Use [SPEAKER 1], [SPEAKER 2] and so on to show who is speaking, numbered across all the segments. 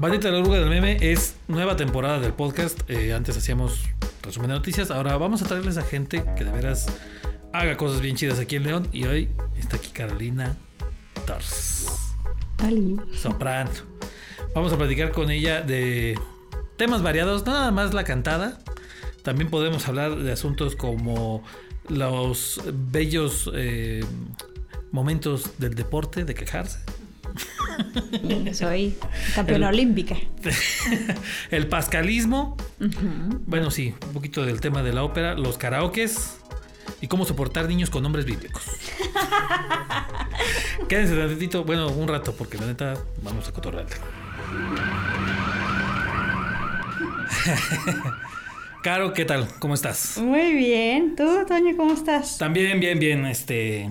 [SPEAKER 1] Bandita la Oruga del Meme es nueva temporada del podcast. Eh, antes hacíamos resumen de noticias. Ahora vamos a traerles a gente que de veras haga cosas bien chidas aquí en León. Y hoy está aquí Carolina Tars. Soprano. Vamos a platicar con ella de temas variados, nada más la cantada. También podemos hablar de asuntos como los bellos eh, momentos del deporte, de quejarse.
[SPEAKER 2] Soy campeona olímpica.
[SPEAKER 1] el pascalismo. Bueno, sí, un poquito del tema de la ópera, los karaokes y cómo soportar niños con nombres bíblicos. Quédense tantito, bueno, un rato, porque la neta vamos a cotorrear. Caro, ¿qué tal? ¿Cómo estás?
[SPEAKER 2] Muy bien. ¿Tú, Toño, cómo estás?
[SPEAKER 1] También, bien, bien. Este.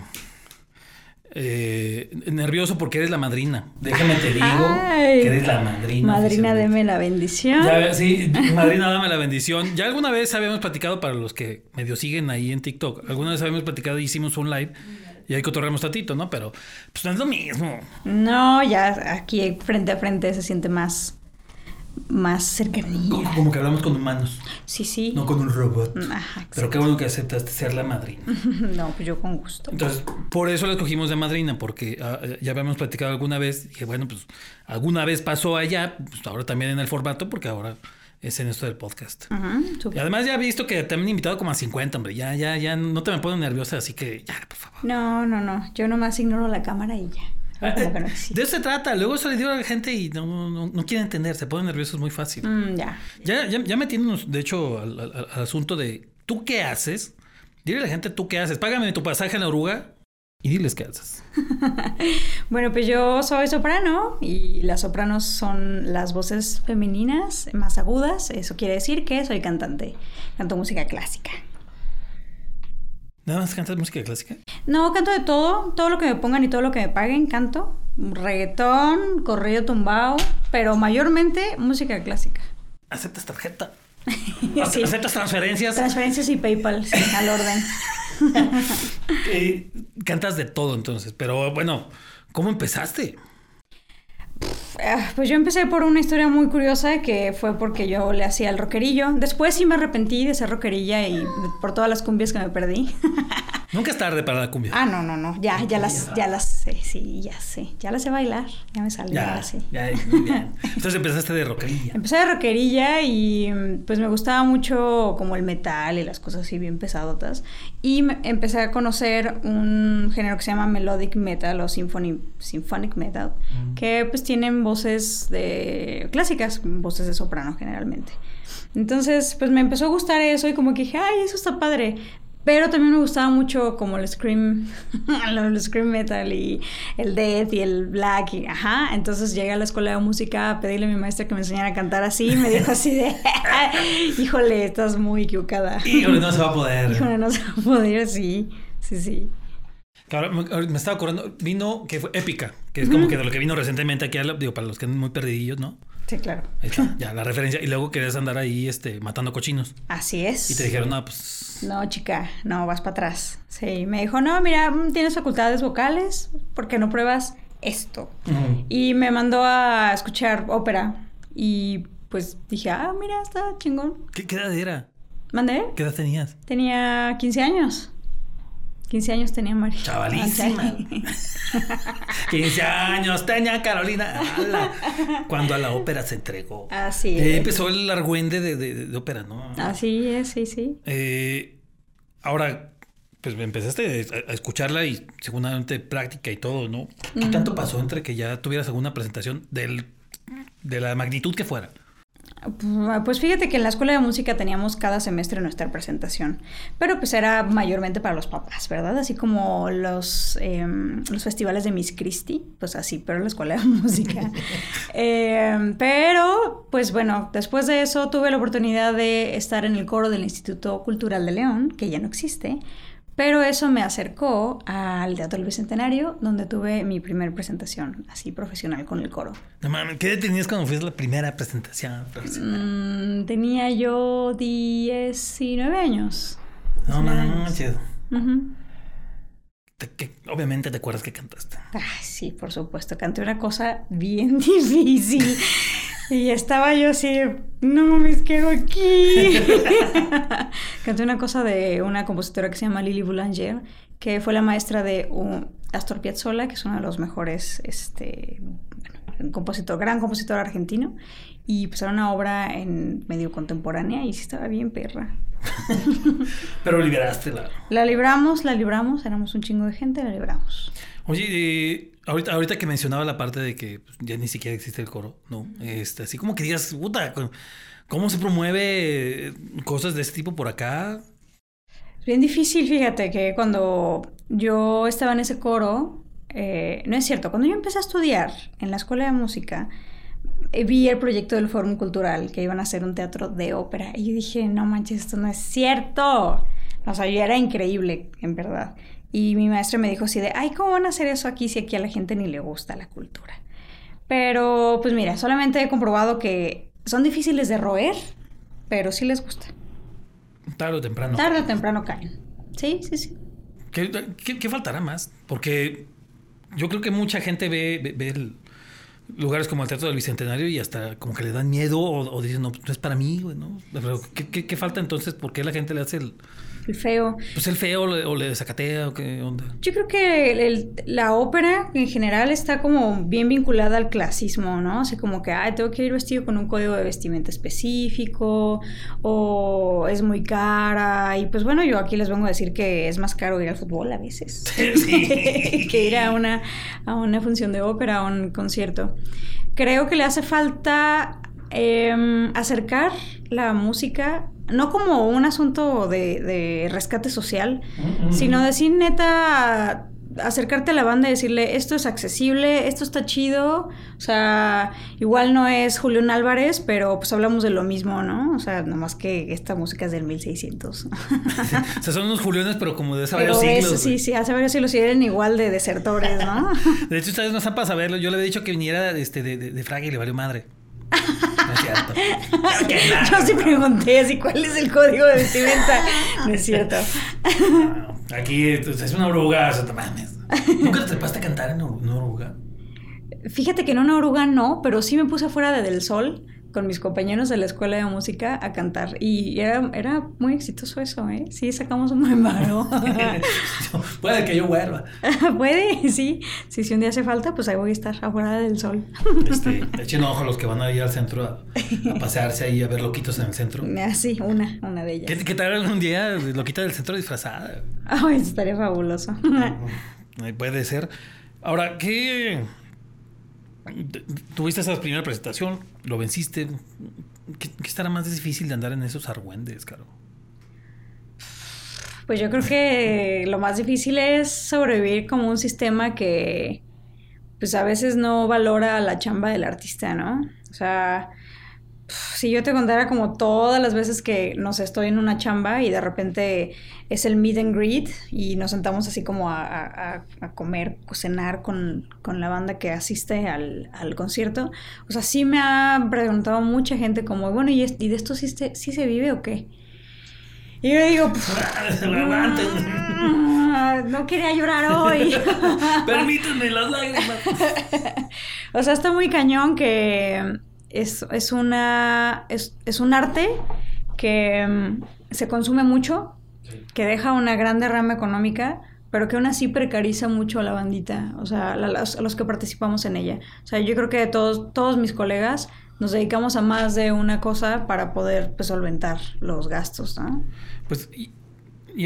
[SPEAKER 1] Eh, nervioso porque eres la madrina. Déjame te digo que eres la madrina.
[SPEAKER 2] Madrina, deme la bendición.
[SPEAKER 1] sí, madrina, dame la bendición. Ya alguna vez habíamos platicado para los que medio siguen ahí en TikTok. Alguna vez habíamos platicado y hicimos un live y ahí cotorreamos tantito, ¿no? Pero pues no es lo mismo.
[SPEAKER 2] No, ya aquí frente a frente se siente más más cercanía.
[SPEAKER 1] Como, que hablamos con humanos.
[SPEAKER 2] Sí, sí.
[SPEAKER 1] No con un robot. Ajá, Pero qué bueno que aceptaste ser la madrina.
[SPEAKER 2] no, pues yo con gusto.
[SPEAKER 1] Entonces, por eso la escogimos de madrina, porque ah, ya habíamos platicado alguna vez. Dije, bueno, pues alguna vez pasó allá, pues ahora también en el formato, porque ahora es en esto del podcast. y además ya he visto que te han invitado como a 50, hombre. Ya, ya, ya no te me pones nerviosa, así que ya, por favor.
[SPEAKER 2] No, no, no. Yo nomás ignoro la cámara y ya.
[SPEAKER 1] De eso se trata. Luego eso le dio a la gente y no, no, no quiere entender. Se ponen nerviosos muy fácil.
[SPEAKER 2] Mm, ya.
[SPEAKER 1] Ya, ya, ya metiéndonos, de hecho, al, asunto de ¿tú qué haces? Dile a la gente ¿tú qué haces? Págame tu pasaje en la oruga y diles qué haces.
[SPEAKER 2] bueno, pues yo soy soprano y las sopranos son las voces femeninas más agudas. Eso quiere decir que soy cantante. Canto música clásica.
[SPEAKER 1] ¿Nada más cantas música clásica?
[SPEAKER 2] No, canto de todo, todo lo que me pongan y todo lo que me paguen, canto. Reggaetón, corrido tumbado, pero mayormente música clásica.
[SPEAKER 1] ¿Aceptas tarjeta? ¿Aceptas transferencias?
[SPEAKER 2] Transferencias y PayPal, sí, al orden.
[SPEAKER 1] Eh, cantas de todo entonces, pero bueno, ¿cómo empezaste?
[SPEAKER 2] Ah, pues yo empecé por una historia muy curiosa que fue porque yo le hacía el rockerillo. Después sí me arrepentí de ser rockerilla y por todas las cumbias que me perdí.
[SPEAKER 1] Nunca es tarde para la cumbia.
[SPEAKER 2] Ah, no, no, no. Ya, ya las, ya las sé, sí, ya sé. Ya las sé bailar. Ya me salió
[SPEAKER 1] ya,
[SPEAKER 2] así.
[SPEAKER 1] Ya, muy bien. Entonces empezaste de rockerilla.
[SPEAKER 2] Empecé de rockerilla y pues me gustaba mucho como el metal y las cosas así bien pesadotas. Y empecé a conocer un género que se llama melodic metal o symphony, symphonic metal, mm. que pues tienen voces de clásicas, voces de soprano generalmente. Entonces, pues me empezó a gustar eso y como que dije, ay, eso está padre. Pero también me gustaba mucho como el scream, el scream metal y el death y el black y ajá. Entonces llegué a la escuela de música a pedirle a mi maestra que me enseñara a cantar así. Y me dijo así de, híjole, estás muy equivocada.
[SPEAKER 1] Híjole, no se va a poder.
[SPEAKER 2] Híjole, no se va a poder, sí, sí, sí.
[SPEAKER 1] Claro, me estaba acordando, vino que fue épica, que es como que de lo que vino recientemente aquí, digo, para los que andan muy perdidillos, ¿no?
[SPEAKER 2] Sí, claro.
[SPEAKER 1] Ahí está, ya, la referencia. Y luego querías andar ahí, este, matando cochinos.
[SPEAKER 2] Así es.
[SPEAKER 1] Y te dijeron, no, pues...
[SPEAKER 2] No, chica, no, vas para atrás. Sí, me dijo, no, mira, mm, tienes facultades vocales, ¿por qué no pruebas esto? Y me mandó a escuchar ópera. Y pues dije, ah, mira, está chingón.
[SPEAKER 1] ¿Qué, qué edad era?
[SPEAKER 2] ¿Mandé?
[SPEAKER 1] ¿Qué edad tenías?
[SPEAKER 2] Tenía 15 años. 15 años tenía María.
[SPEAKER 1] Chavalísima. 15 años tenía Carolina. cuando a la ópera se entregó.
[SPEAKER 2] Así
[SPEAKER 1] es. empezó el argüende de, de, ópera, ¿no?
[SPEAKER 2] Así es, sí, sí.
[SPEAKER 1] Eh, ahora, pues empezaste a, escucharla y seguramente práctica y todo, ¿no? ¿Qué tanto pasó entre que ya tuvieras alguna presentación del, de la magnitud que fuera?
[SPEAKER 2] Pues fíjate que en la escuela de música teníamos cada semestre nuestra presentación, pero pues era mayormente para los papás, ¿verdad? Así como los, em, los festivales de Miss Christie, pues así, pero en la escuela de música. Em, pero, pues bueno, después de eso tuve la oportunidad de estar en el coro del Instituto Cultural de León, que ya no existe, pero eso me acercó al Teatro del Bicentenario, donde tuve mi primera presentación así profesional con el coro.
[SPEAKER 1] No mames, ¿qué tenías cuando fuiste la primera presentación profesional?
[SPEAKER 2] Mm, tenía yo 19 años.
[SPEAKER 1] No manches. obviamente te acuerdas que cantaste.
[SPEAKER 2] Ay, sí, por supuesto. Canté una cosa bien difícil. Y estaba yo así, no mames, quiero aquí. Canté una cosa de una compositora que se llama Lily Boulanger, que fue la maestra de un Astor Piazzolla, que es uno de los mejores, este, un compositor, gran compositor argentino. Y pues era una obra en medio contemporánea y sí estaba bien perra.
[SPEAKER 1] Pero liberaste la...
[SPEAKER 2] La libramos, la libramos, éramos un chingo de gente, la libramos.
[SPEAKER 1] Oye, eh, ahorita, ahorita que mencionaba la parte de que pues, ya ni siquiera existe el coro, ¿no? Este, así como que digas, puta, ¿cómo se promueve cosas de este tipo por acá?
[SPEAKER 2] Bien difícil, fíjate, que cuando yo estaba en ese coro, eh, no es cierto, cuando yo empecé a estudiar en la escuela de música, eh, vi el proyecto del Fórum Cultural, que iban a hacer un teatro de ópera, y yo dije, no manches, esto no es cierto. O sea, yo era increíble, en verdad. Y mi maestra me dijo así de, ay, ¿cómo van a hacer eso aquí si aquí a la gente ni le gusta la cultura? Pero, pues mira, solamente he comprobado que son difíciles de roer, pero sí les gusta.
[SPEAKER 1] Tarde o temprano.
[SPEAKER 2] Tarde o temprano caen. Sí, sí, sí.
[SPEAKER 1] ¿Qué, faltará más? Porque yo creo que mucha gente ve, ve, lugares como el Teatro del Bicentenario y hasta como que le dan miedo o, dicen, no, no es para mí, güey, ¿no? Pero ¿qué, qué falta entonces? ¿Por qué la gente le hace el,
[SPEAKER 2] el feo.
[SPEAKER 1] Pues el feo o le desacatea o qué onda.
[SPEAKER 2] Yo creo que la ópera en general está como bien vinculada al clasismo, ¿no? O sea, como que, ay, tengo que ir vestido con un código de vestimenta específico o es muy cara. Y pues bueno, yo aquí les vengo a decir que es más caro ir al fútbol a veces que ir a una, a una función de ópera o un concierto. Creo que le hace falta em, acercar la música no como un asunto de, rescate social, sino decir neta, acercarte a la banda y decirle, esto es accesible, esto está chido, o sea, igual no es Julián Álvarez, pero pues hablamos de lo mismo, ¿no? O sea, nomás que esta música es del 1600.
[SPEAKER 1] o sea, son unos Juliones, pero como de hace varios siglos.
[SPEAKER 2] sí, sí, hace varios siglos y eran igual de desertores, ¿no?
[SPEAKER 1] de hecho, ustedes no saben para saberlo, yo le había dicho que viniera este, de, de, de Fraga y le valió madre. Cierto.
[SPEAKER 2] Yo sí pregunté así cuál es el código de vestimenta. No es cierto.
[SPEAKER 1] aquí es una oruga, o mames. ¿Nunca te trepaste a cantar en una oruga?
[SPEAKER 2] Fíjate que en una oruga no, pero sí me puse afuera de Del Sol con mis compañeros de la escuela de música a cantar. Y era, era muy exitoso eso, ¿eh? Sí, sacamos un buen varo.
[SPEAKER 1] Puede que yo vuelva.
[SPEAKER 2] Puede, sí. Si, si un día hace falta, pues ahí voy a estar afuera del sol.
[SPEAKER 1] Este, echen ojo a los que van a ir al centro a, pasearse ahí a ver loquitos en el centro.
[SPEAKER 2] Ah, sí, una, una de ellas.
[SPEAKER 1] ¿Qué, te hagan un día loquita del centro disfrazada?
[SPEAKER 2] Ay, estaría fabuloso.
[SPEAKER 1] Puede ser. Ahora, ¿qué tuviste esa primera presentación, lo venciste. ¿Qué, estará más difícil de andar en esos argüendes, Caro?
[SPEAKER 2] Pues yo creo que lo más difícil es sobrevivir como un sistema que, pues a veces no valora la chamba del artista, ¿no? O sea, si yo te contara como todas las veces que, no estoy en una chamba y de repente es el meet and greet y nos sentamos así como a, comer, cenar con, la banda que asiste al, concierto. O sea, sí me ha preguntado mucha gente como, bueno, ¿y, de esto sí, sí se vive o qué? Y yo digo, mm, no quería llorar hoy.
[SPEAKER 1] Permítanme las lágrimas.
[SPEAKER 2] o sea, está muy cañón que es, una, es, un arte que mm, se consume mucho, que deja una gran derrama económica, pero que aún así precariza mucho a la bandita, o sea, a los, que participamos en ella. O sea, yo creo que todos, todos mis colegas nos dedicamos a más de una cosa para poder pues, solventar los gastos, ¿no?
[SPEAKER 1] Pues, y,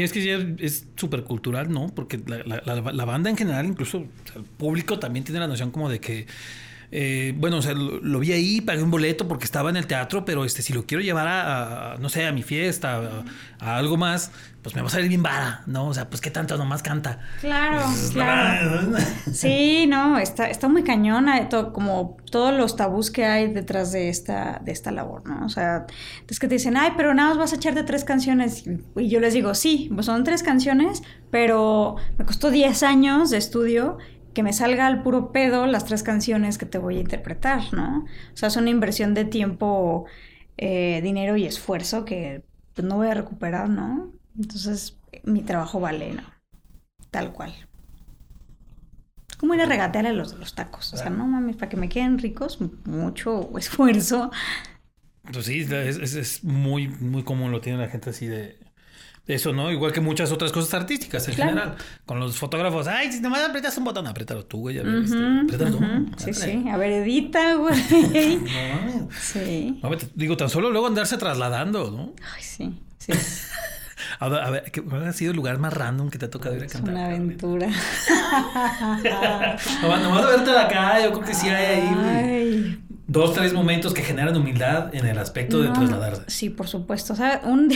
[SPEAKER 1] es que ya es súper cultural, ¿no? Porque la, banda en general, incluso el público también tiene la noción como de que eh, bueno, o sea, lo, vi ahí, pagué un boleto porque estaba en el teatro, pero este, si lo quiero llevar a, no sé, a mi fiesta, a, algo más, pues me va a salir bien vara, ¿no? O sea, pues qué tanto nomás canta.
[SPEAKER 2] Claro, pues, claro. sí, no, está, está muy cañona, como todos los tabús que hay detrás de esta, de esta labor, ¿no? O sea, es que te dicen, ay, pero nada más vas a echarte tres canciones. Y yo les digo, sí, pues son tres canciones, pero me costó 10 años de estudio que me salga al puro pedo las tres canciones que te voy a interpretar, ¿no? O sea, es una inversión de tiempo, eh, dinero y esfuerzo que pues, no voy a recuperar, ¿no? Entonces, mi trabajo vale, ¿no? Tal cual. como ir a regatearle a los de los tacos. O sea, no mames, para que me queden ricos, mucho esfuerzo.
[SPEAKER 1] Pues sí, es, es, es muy, muy común, lo tiene la gente así de eso, ¿no? Igual que muchas otras cosas artísticas en general. Con los fotógrafos, ay, si nomás aprietas un botón, apriétalo tú, güey. A ver, este, apriétalo tú.
[SPEAKER 2] Sí, sí. A ver, edita, güey.
[SPEAKER 1] No.
[SPEAKER 2] Sí.
[SPEAKER 1] No, digo, tan solo luego andarse trasladando, ¿no?
[SPEAKER 2] Ay, sí. Sí.
[SPEAKER 1] A ver, a ver, ¿qué- ¿cuál ha sido el lugar más random que te ha tocado ir a
[SPEAKER 2] Es
[SPEAKER 1] cantar?
[SPEAKER 2] una aventura.
[SPEAKER 1] Nomás, nomás de verte de acá, yo creo que sí hay ahí. Dos, tres momentos que generan humildad en el aspecto de
[SPEAKER 2] No,
[SPEAKER 1] trasladarse.
[SPEAKER 2] Sí, por supuesto. O sea, un,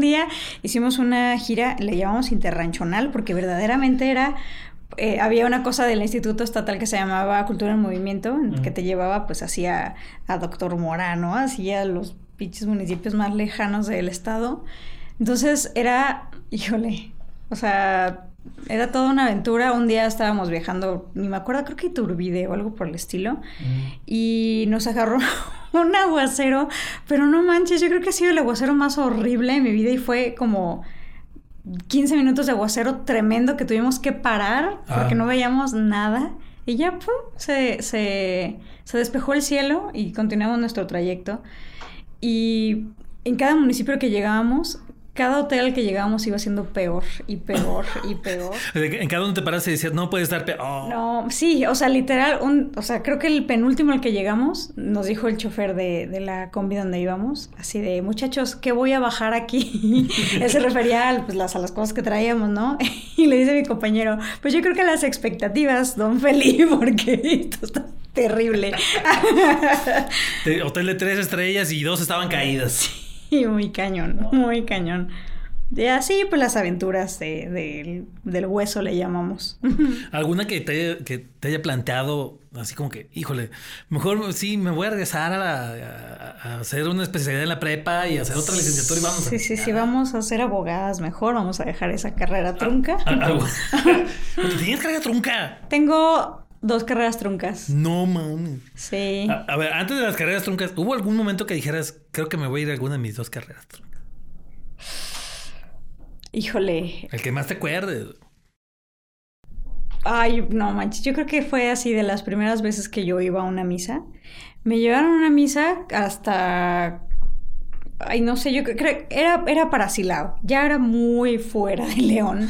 [SPEAKER 2] día hicimos una gira, le llamamos Interranchonal, porque verdaderamente era. eh, había una cosa del Instituto Estatal que se llamaba Cultura en Movimiento, que te llevaba pues así a, a Doctor Mora, ¿no? Así a los pinches municipios más lejanos del estado. Entonces era, híjole, o sea, era toda una aventura. Un día estábamos viajando, ni me acuerdo, creo que Iturbide o algo por el estilo
[SPEAKER 1] Mm.
[SPEAKER 2] y nos agarró un aguacero, pero no manches, yo creo que ha sido el aguacero más horrible de mi vida y fue como 15 minutos de aguacero tremendo que tuvimos que parar porque
[SPEAKER 1] Ah.
[SPEAKER 2] no veíamos nada y ya, pum, se, se, se despejó el cielo y continuamos nuestro trayecto. Y en cada municipio que llegábamos, cada hotel al que llegábamos iba siendo peor y peor y peor.
[SPEAKER 1] En cada uno te paras y decías, no puedes estar peor. Oh.
[SPEAKER 2] No, sí, o sea, literal, un, o sea, creo que el penúltimo al que llegamos, nos dijo el chofer de, de la combi donde íbamos, así de, muchachos, ¿qué voy a bajar aquí? Él se refería a, pues, las, a las cosas que traíamos, ¿no? Y le dice a mi compañero, pues yo creo que las expectativas, don Felipe, porque esto está terrible.
[SPEAKER 1] Hotel de tres estrellas y dos estaban caídas.
[SPEAKER 2] Y muy cañón, muy cañón. Y así, pues las aventuras de- del- del hueso le llamamos.
[SPEAKER 1] ¿Alguna que te, haya- que te haya planteado así como que, híjole, mejor sí, me voy a regresar a, la- a- a hacer una especialidad en la prepa y hacer otra licenciatura y vamos a...
[SPEAKER 2] Sí, sí, sí, vamos a ser abogadas mejor, vamos a dejar esa carrera trunca.
[SPEAKER 1] A- algo. Pero tienes carga trunca.
[SPEAKER 2] Tengo dos carreras truncas.
[SPEAKER 1] No mames.
[SPEAKER 2] Sí.
[SPEAKER 1] A, a ver, antes de las carreras truncas, ¿hubo algún momento que dijeras, creo que me voy a ir a alguna de mis dos carreras truncas?
[SPEAKER 2] Híjole.
[SPEAKER 1] El que más te acuerdes.
[SPEAKER 2] Ay, no manches, yo creo que fue así de las primeras veces que yo iba a una misa. Me llevaron a una misa hasta... Ay, no sé, yo creo era, era para Silao. Ya era muy fuera de León.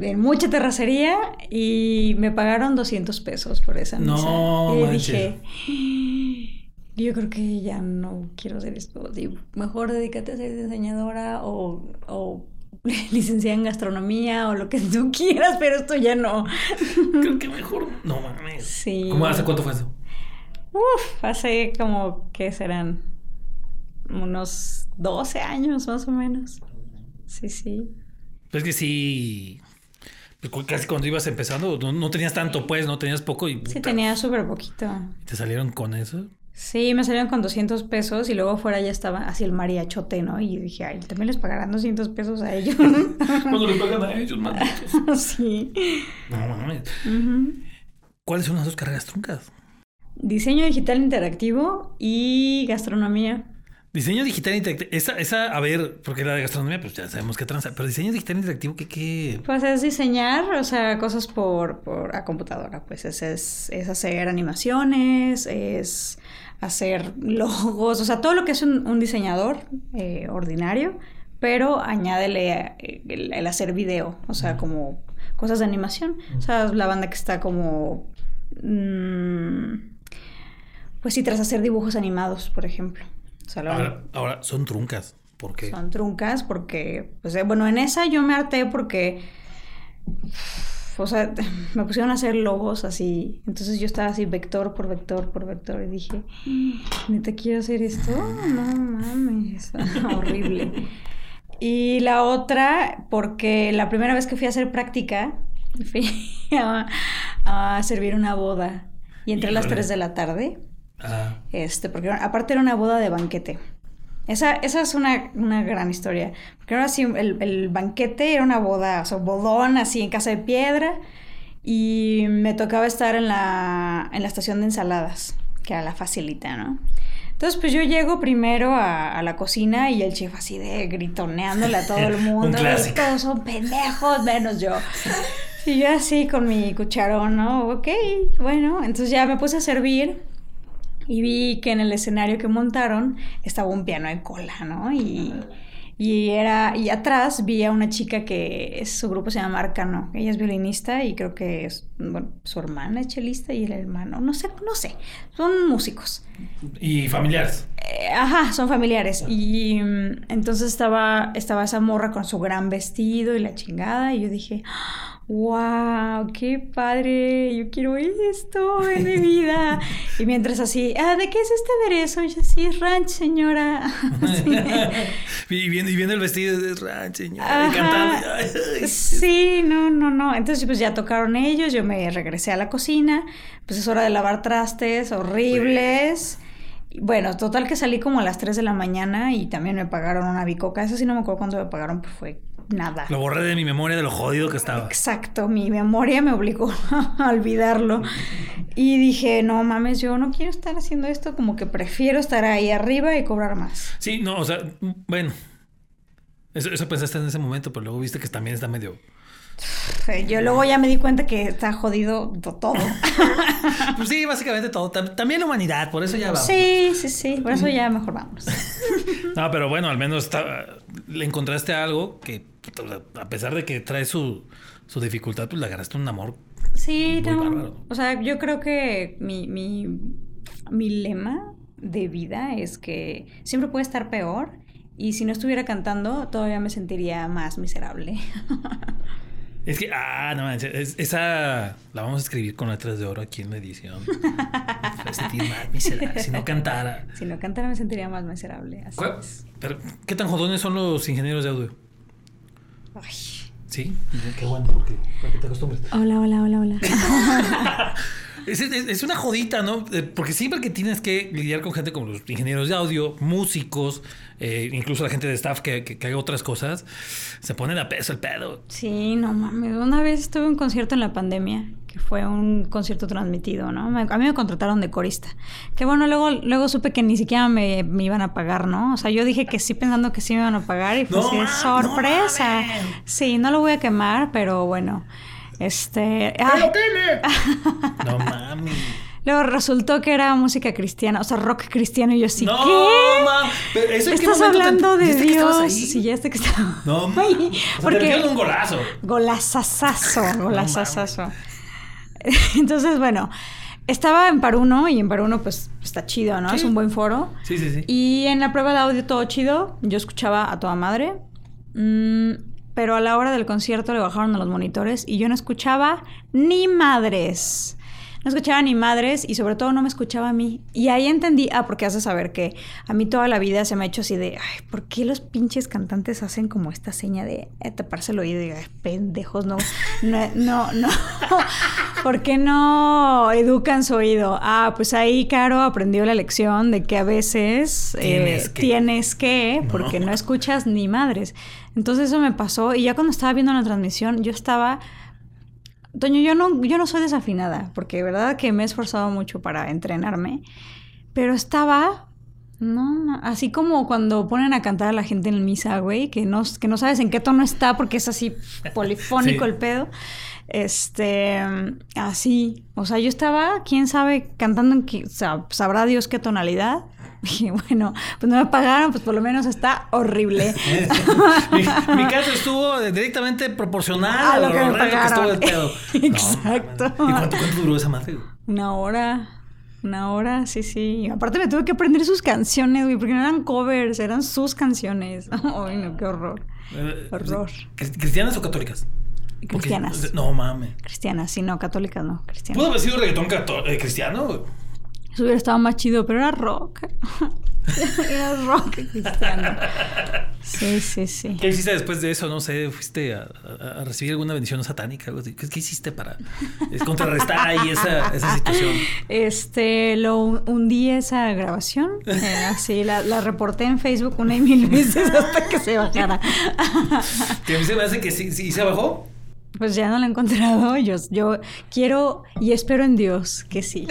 [SPEAKER 2] En mucha terracería y me pagaron 200 pesos por esa misa.
[SPEAKER 1] No
[SPEAKER 2] y
[SPEAKER 1] manches.
[SPEAKER 2] dije, yo creo que ya no quiero hacer esto. Mejor dedícate a ser diseñadora o, o licenciada en gastronomía o lo que tú quieras, pero esto ya no.
[SPEAKER 1] Creo que mejor. No mames.
[SPEAKER 2] Sí.
[SPEAKER 1] ¿Cómo hace cuánto fue eso?
[SPEAKER 2] Uf, hace como que serán unos 12 años más o menos. Sí, sí.
[SPEAKER 1] Pues que sí. Casi cuando ibas empezando, no, no tenías tanto, pues, no tenías poco y
[SPEAKER 2] Sí,
[SPEAKER 1] puta,
[SPEAKER 2] tenía súper poquito.
[SPEAKER 1] te salieron con eso.
[SPEAKER 2] Sí, me salieron con 200 pesos y luego fuera ya estaba así el mariachote, ¿no? Y dije, ay, también les pagarán 200 pesos a ellos.
[SPEAKER 1] Cuando le pagan a ellos, malditos.
[SPEAKER 2] sí.
[SPEAKER 1] No mames. ¿Cuáles son las dos carreras truncas?
[SPEAKER 2] Diseño digital interactivo y gastronomía.
[SPEAKER 1] Diseño digital interactivo. Esa, esa, a ver, porque la de gastronomía, pues ya sabemos qué transa. Pero diseño digital interactivo, ¿qué, qué?
[SPEAKER 2] Pues es diseñar, o sea, cosas por, por a computadora. Pues es, es, es hacer animaciones, es hacer logos, o sea, todo lo que es un, un diseñador eh, ordinario, pero añádele eh, el, el hacer video, o sea, como cosas de animación. O sea, la banda que está como... mm, pues sí, tras hacer dibujos animados, por ejemplo. O sea, lo-
[SPEAKER 1] Ahora, ahora son truncas. ¿Por qué?
[SPEAKER 2] son truncas porque, pues, eh, bueno, en esa yo me harté porque, o sea, me pusieron a hacer logos así. Entonces yo estaba así vector por vector por vector y dije, ¿neta quiero hacer esto? No mames, horrible. Y la otra, porque la primera vez que fui a hacer práctica, fui a, a servir una boda. Y entré a las
[SPEAKER 1] Híjole.
[SPEAKER 2] 3 de la tarde.
[SPEAKER 1] Ah,
[SPEAKER 2] Este, porque aparte era una boda de banquete. Esa, esa es una, una gran historia. Porque ahora sí, el, el banquete era una boda, o sea, bodón así en casa de piedra. Y me tocaba estar en la, en la estación de ensaladas, que era la facilita, ¿no? Entonces, pues yo llego primero a, a la cocina y el chef así de gritoneándole a todo el mundo. Todos son pendejos, menos yo. Y yo así con mi cucharón, ¿no? Ok, bueno, entonces ya me puse a servir y vi que en el escenario que montaron estaba un piano de cola, ¿no? Y, y era y atrás vi a una chica que su grupo se llama Arcano. Ella es violinista y creo que es, bueno, su hermana es chelista y el hermano, no sé, no sé. Son músicos.
[SPEAKER 1] Y familiares.
[SPEAKER 2] Eh, ajá, son familiares. Y mm, entonces estaba, estaba esa morra con su gran vestido y la chingada. Y yo dije, wow, qué padre, yo quiero esto en mi vida. y mientras así, ah, ¿de qué es este aderezo? Y yo así, es ranch, señora.
[SPEAKER 1] y, viendo, y viendo el vestido de ranch, señora, y cantando.
[SPEAKER 2] sí, no, no, no. Entonces, pues ya tocaron ellos, yo me regresé a la cocina, pues es hora de lavar trastes horribles. Bueno, total que salí como a las 3 de la mañana y también me pagaron una bicoca. Eso sí no me acuerdo cuánto me pagaron, pues fue nada.
[SPEAKER 1] Lo borré de mi memoria de lo jodido que estaba.
[SPEAKER 2] Exacto, mi memoria me obligó a olvidarlo. Y dije, no mames, yo no quiero estar haciendo esto, como que prefiero estar ahí arriba y cobrar más.
[SPEAKER 1] Sí, no, o sea, bueno. Eso, eso pensaste en ese momento, pero luego viste que también está medio
[SPEAKER 2] yo luego ya me di cuenta que está jodido todo.
[SPEAKER 1] pues sí, básicamente todo. También la humanidad, por eso ya vamos.
[SPEAKER 2] Sí, sí, sí, por eso ya mejor vamos.
[SPEAKER 1] no, pero bueno, al menos le encontraste algo que, a pesar de que trae su, su dificultad, pues le agarraste un amor.
[SPEAKER 2] Sí, O sea, yo creo que mi, mi, mi lema de vida es que siempre puede estar peor y si no estuviera cantando todavía me sentiría más miserable.
[SPEAKER 1] Es que, ah, no manches, esa la vamos a escribir con letras de oro aquí en la edición. me sentiría más miserable si no cantara.
[SPEAKER 2] Si no cantara me sentiría más miserable. Así es.
[SPEAKER 1] Pero, ¿qué tan jodones son los ingenieros de audio?
[SPEAKER 2] Ay.
[SPEAKER 1] Sí, qué bueno, porque para que te acostumbres.
[SPEAKER 2] Hola, hola, hola, hola.
[SPEAKER 1] es, es, una jodita, ¿no? Eh, porque siempre que tienes que lidiar con gente como los ingenieros de audio, músicos, eh, incluso la gente de staff que, que, haga otras cosas, se pone a peso el pedo.
[SPEAKER 2] Sí, no mames. Una vez estuve en un concierto en la pandemia, que fue un concierto transmitido, ¿no? a mí me contrataron de corista. Que bueno, luego, luego supe que ni siquiera me, iban a pagar, ¿no? O sea, yo dije que sí pensando que sí me iban a pagar y fue así, sorpresa. sí, no lo voy a quemar, pero bueno. Este.
[SPEAKER 1] no mames.
[SPEAKER 2] Luego resultó que era música cristiana, o sea, rock cristiano. Y yo sí,
[SPEAKER 1] no,
[SPEAKER 2] ¿qué? Estás hablando de Dios. Sí, ya sé que estaba.
[SPEAKER 1] No, Ay, porque un golazo.
[SPEAKER 2] Golazazazo, golazazazo. Entonces, bueno, estaba en Paruno y en Paruno, pues está chido, ¿no? Es un buen foro.
[SPEAKER 1] Sí, sí, sí.
[SPEAKER 2] Y en la prueba de audio todo chido. Yo escuchaba a toda madre. Mm, pero a la hora del concierto le bajaron a los monitores y yo no escuchaba ni madres no escuchaba ni madres y sobre todo no me escuchaba a mí. Y ahí entendí, ah, porque hace saber que a mí toda la vida se me ha hecho así de, ay, ¿por qué los pinches cantantes hacen como esta seña de eh, taparse el oído y ay, pendejos, no, no, no, no. ¿Por qué no educan su oído? Ah, pues ahí Caro aprendió la lección de que a veces eh, tienes, que. porque no escuchas ni madres. Entonces eso me pasó y ya cuando estaba viendo la transmisión yo estaba Toño, yo no, yo no soy desafinada, porque de verdad que me he esforzado mucho para entrenarme, pero estaba, no, así como cuando ponen a cantar a la gente en el misa, güey, que no, que no sabes en qué tono está porque es así polifónico el pedo. Este, así, o sea, yo estaba, quién sabe, cantando en qué, sabrá Dios qué tonalidad. Y bueno, pues no me pagaron, pues por lo menos está horrible.
[SPEAKER 1] mi, caso estuvo directamente proporcional a lo, que me pagaron. Que estuvo
[SPEAKER 2] el pedo. Exacto.
[SPEAKER 1] ¿Y cuánto, duró esa madre?
[SPEAKER 2] Una hora. Una hora, sí, sí. Aparte me tuve que aprender sus canciones, güey, porque no eran covers, eran sus canciones. Ay, no, qué horror. Eh, horror.
[SPEAKER 1] ¿Cristianas o católicas?
[SPEAKER 2] Cristianas.
[SPEAKER 1] no mames.
[SPEAKER 2] Cristianas, sí, no, católicas no. Cristianas.
[SPEAKER 1] ¿Pudo haber sido reggaetón eh, cristiano?
[SPEAKER 2] Eso hubiera estado más chido, pero era rock. era rock cristiano. Sí, sí, sí.
[SPEAKER 1] ¿Qué hiciste después de eso? No sé, ¿fuiste a, recibir alguna bendición satánica? Algo así? ¿Qué, hiciste para contrarrestar ahí esa, esa, situación?
[SPEAKER 2] Este, lo hundí esa grabación. Eh, así, la, la, reporté en Facebook una y mil veces hasta que se bajara.
[SPEAKER 1] ¿Que a mí se me hace que sí, sí se bajó?
[SPEAKER 2] Pues ya no lo he encontrado. Yo, yo quiero y espero en Dios que sí.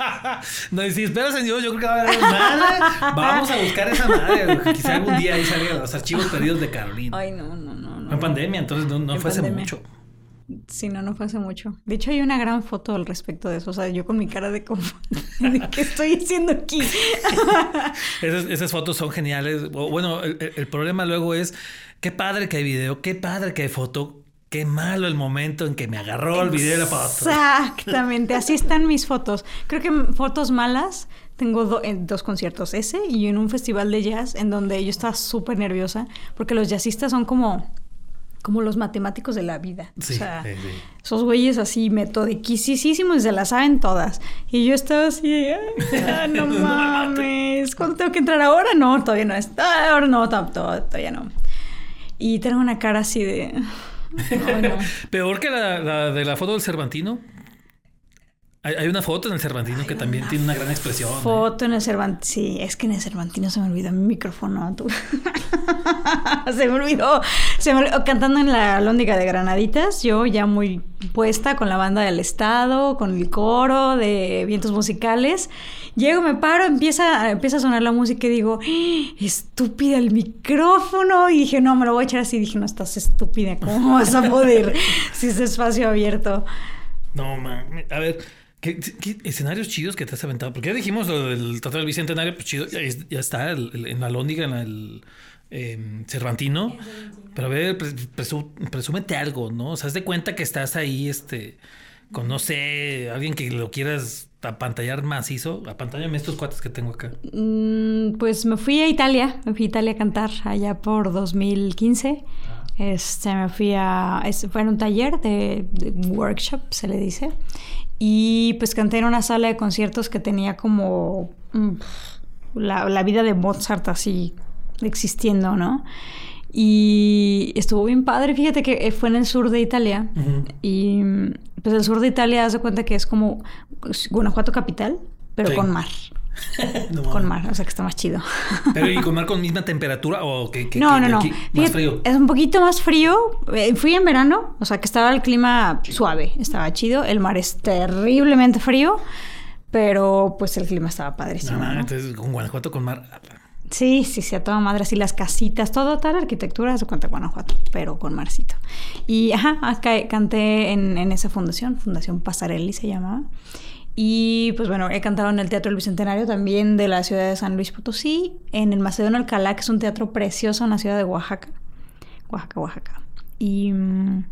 [SPEAKER 1] no, y si esperas en Dios, yo creo que va a haber madre. Vamos a buscar esa madre. Quizá algún día ahí salgan los archivos perdidos de Carolina.
[SPEAKER 2] Ay, no, no, no.
[SPEAKER 1] En pandemia, entonces no, fue hace mucho.
[SPEAKER 2] Sí, no, no fue hace mucho. De hecho, hay una gran foto al respecto de eso. O sea, yo con mi cara de como... ¿Qué estoy haciendo aquí?
[SPEAKER 1] esas, esas, fotos son geniales. Bueno, el, el, problema luego es... Qué padre que hay video, qué padre que hay foto, qué malo el momento en que me agarró el video de la foto.
[SPEAKER 2] Exactamente, así están mis fotos. Creo que fotos malas tengo en dos conciertos, ese y en un festival de jazz en donde yo estaba súper nerviosa porque los jazzistas son como como los matemáticos de la vida. o sea, esos güeyes así metodiquísimos, se las saben todas. Y yo estaba así, no mames, ¿cuándo tengo que entrar ahora? No, todavía no es. Ahora no, todavía no. Y tengo una cara así de...
[SPEAKER 1] Peor que la, de la foto del Cervantino. Hay, una foto en el Cervantino que también tiene una gran expresión. ¿eh?
[SPEAKER 2] Foto en el Cervantino. Sí, es que en el Cervantino se me olvidó mi micrófono. se me olvidó. Se me olvidó. Cantando en la lóndiga de Granaditas, yo ya muy puesta con la banda del Estado, con el coro de vientos musicales. Llego, me paro, empieza, empieza a sonar la música y digo, estúpida el micrófono. Y dije, no, me lo voy a echar así. dije, no, estás estúpida. ¿Cómo vas a poder si es espacio abierto?
[SPEAKER 1] No, mames. A ver. ¿Qué, escenarios chidos que te has aventado? Porque ya dijimos lo del Teatro del Bicentenario, pues chido, ya, está en la Lóndiga, en el em, Cervantino. Pero a ver, presúmete algo, ¿no? O sea, haz de cuenta que estás ahí, este, con no sé, alguien que lo quieras apantallar macizo. Apantallame estos cuates que tengo acá.
[SPEAKER 2] Mm, pues me fui a Italia, me fui a Italia a cantar allá por 2015. Ah. Este, me fui a. Fue en un taller de workshop, se le dice. Y pues canté en una sala de conciertos que tenía como mm, la, vida de Mozart así existiendo, ¿no? Y estuvo bien padre, fíjate que fue en el sur de Italia. Y pues el sur de Italia, hace cuenta que es como Guanajuato capital, pero con mar. con mar, o sea que está más chido.
[SPEAKER 1] Pero ¿y con mar con misma temperatura o que,
[SPEAKER 2] No, no, no. más frío? Es un poquito más frío. Eh, fui en verano, o sea que estaba el clima suave, estaba chido. El mar es terriblemente frío, pero pues el clima estaba padrísimo.
[SPEAKER 1] No, entonces con Guanajuato con mar.
[SPEAKER 2] Sí, sí, sí, a toda madre, así las casitas, todo, tal arquitectura se cuenta Guanajuato, pero con marcito. Y ajá, acá canté en, en esa fundación, Fundación Pasarelli se llamaba. Y pues bueno, he cantado en el Teatro del Bicentenario también de la ciudad de San Luis Potosí, en el Macedonio Alcalá, que es un teatro precioso en la ciudad de Oaxaca. Oaxaca, Oaxaca. Y... Mm,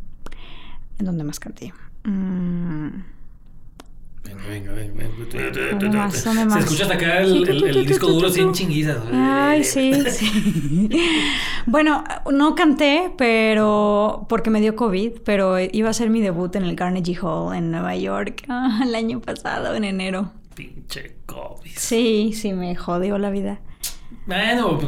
[SPEAKER 2] ¿En dónde más canté? Mm,
[SPEAKER 1] Venga, venga, venga. Se escucha hasta acá el, disco duro sin chinguizas.
[SPEAKER 2] Ay, sí, sí. bueno, no canté, pero porque me dio COVID, pero iba a ser mi debut en el Carnegie Hall en Nueva York el año pasado, en enero.
[SPEAKER 1] Pinche COVID.
[SPEAKER 2] Sí, sí, me jodió la vida.
[SPEAKER 1] Bueno,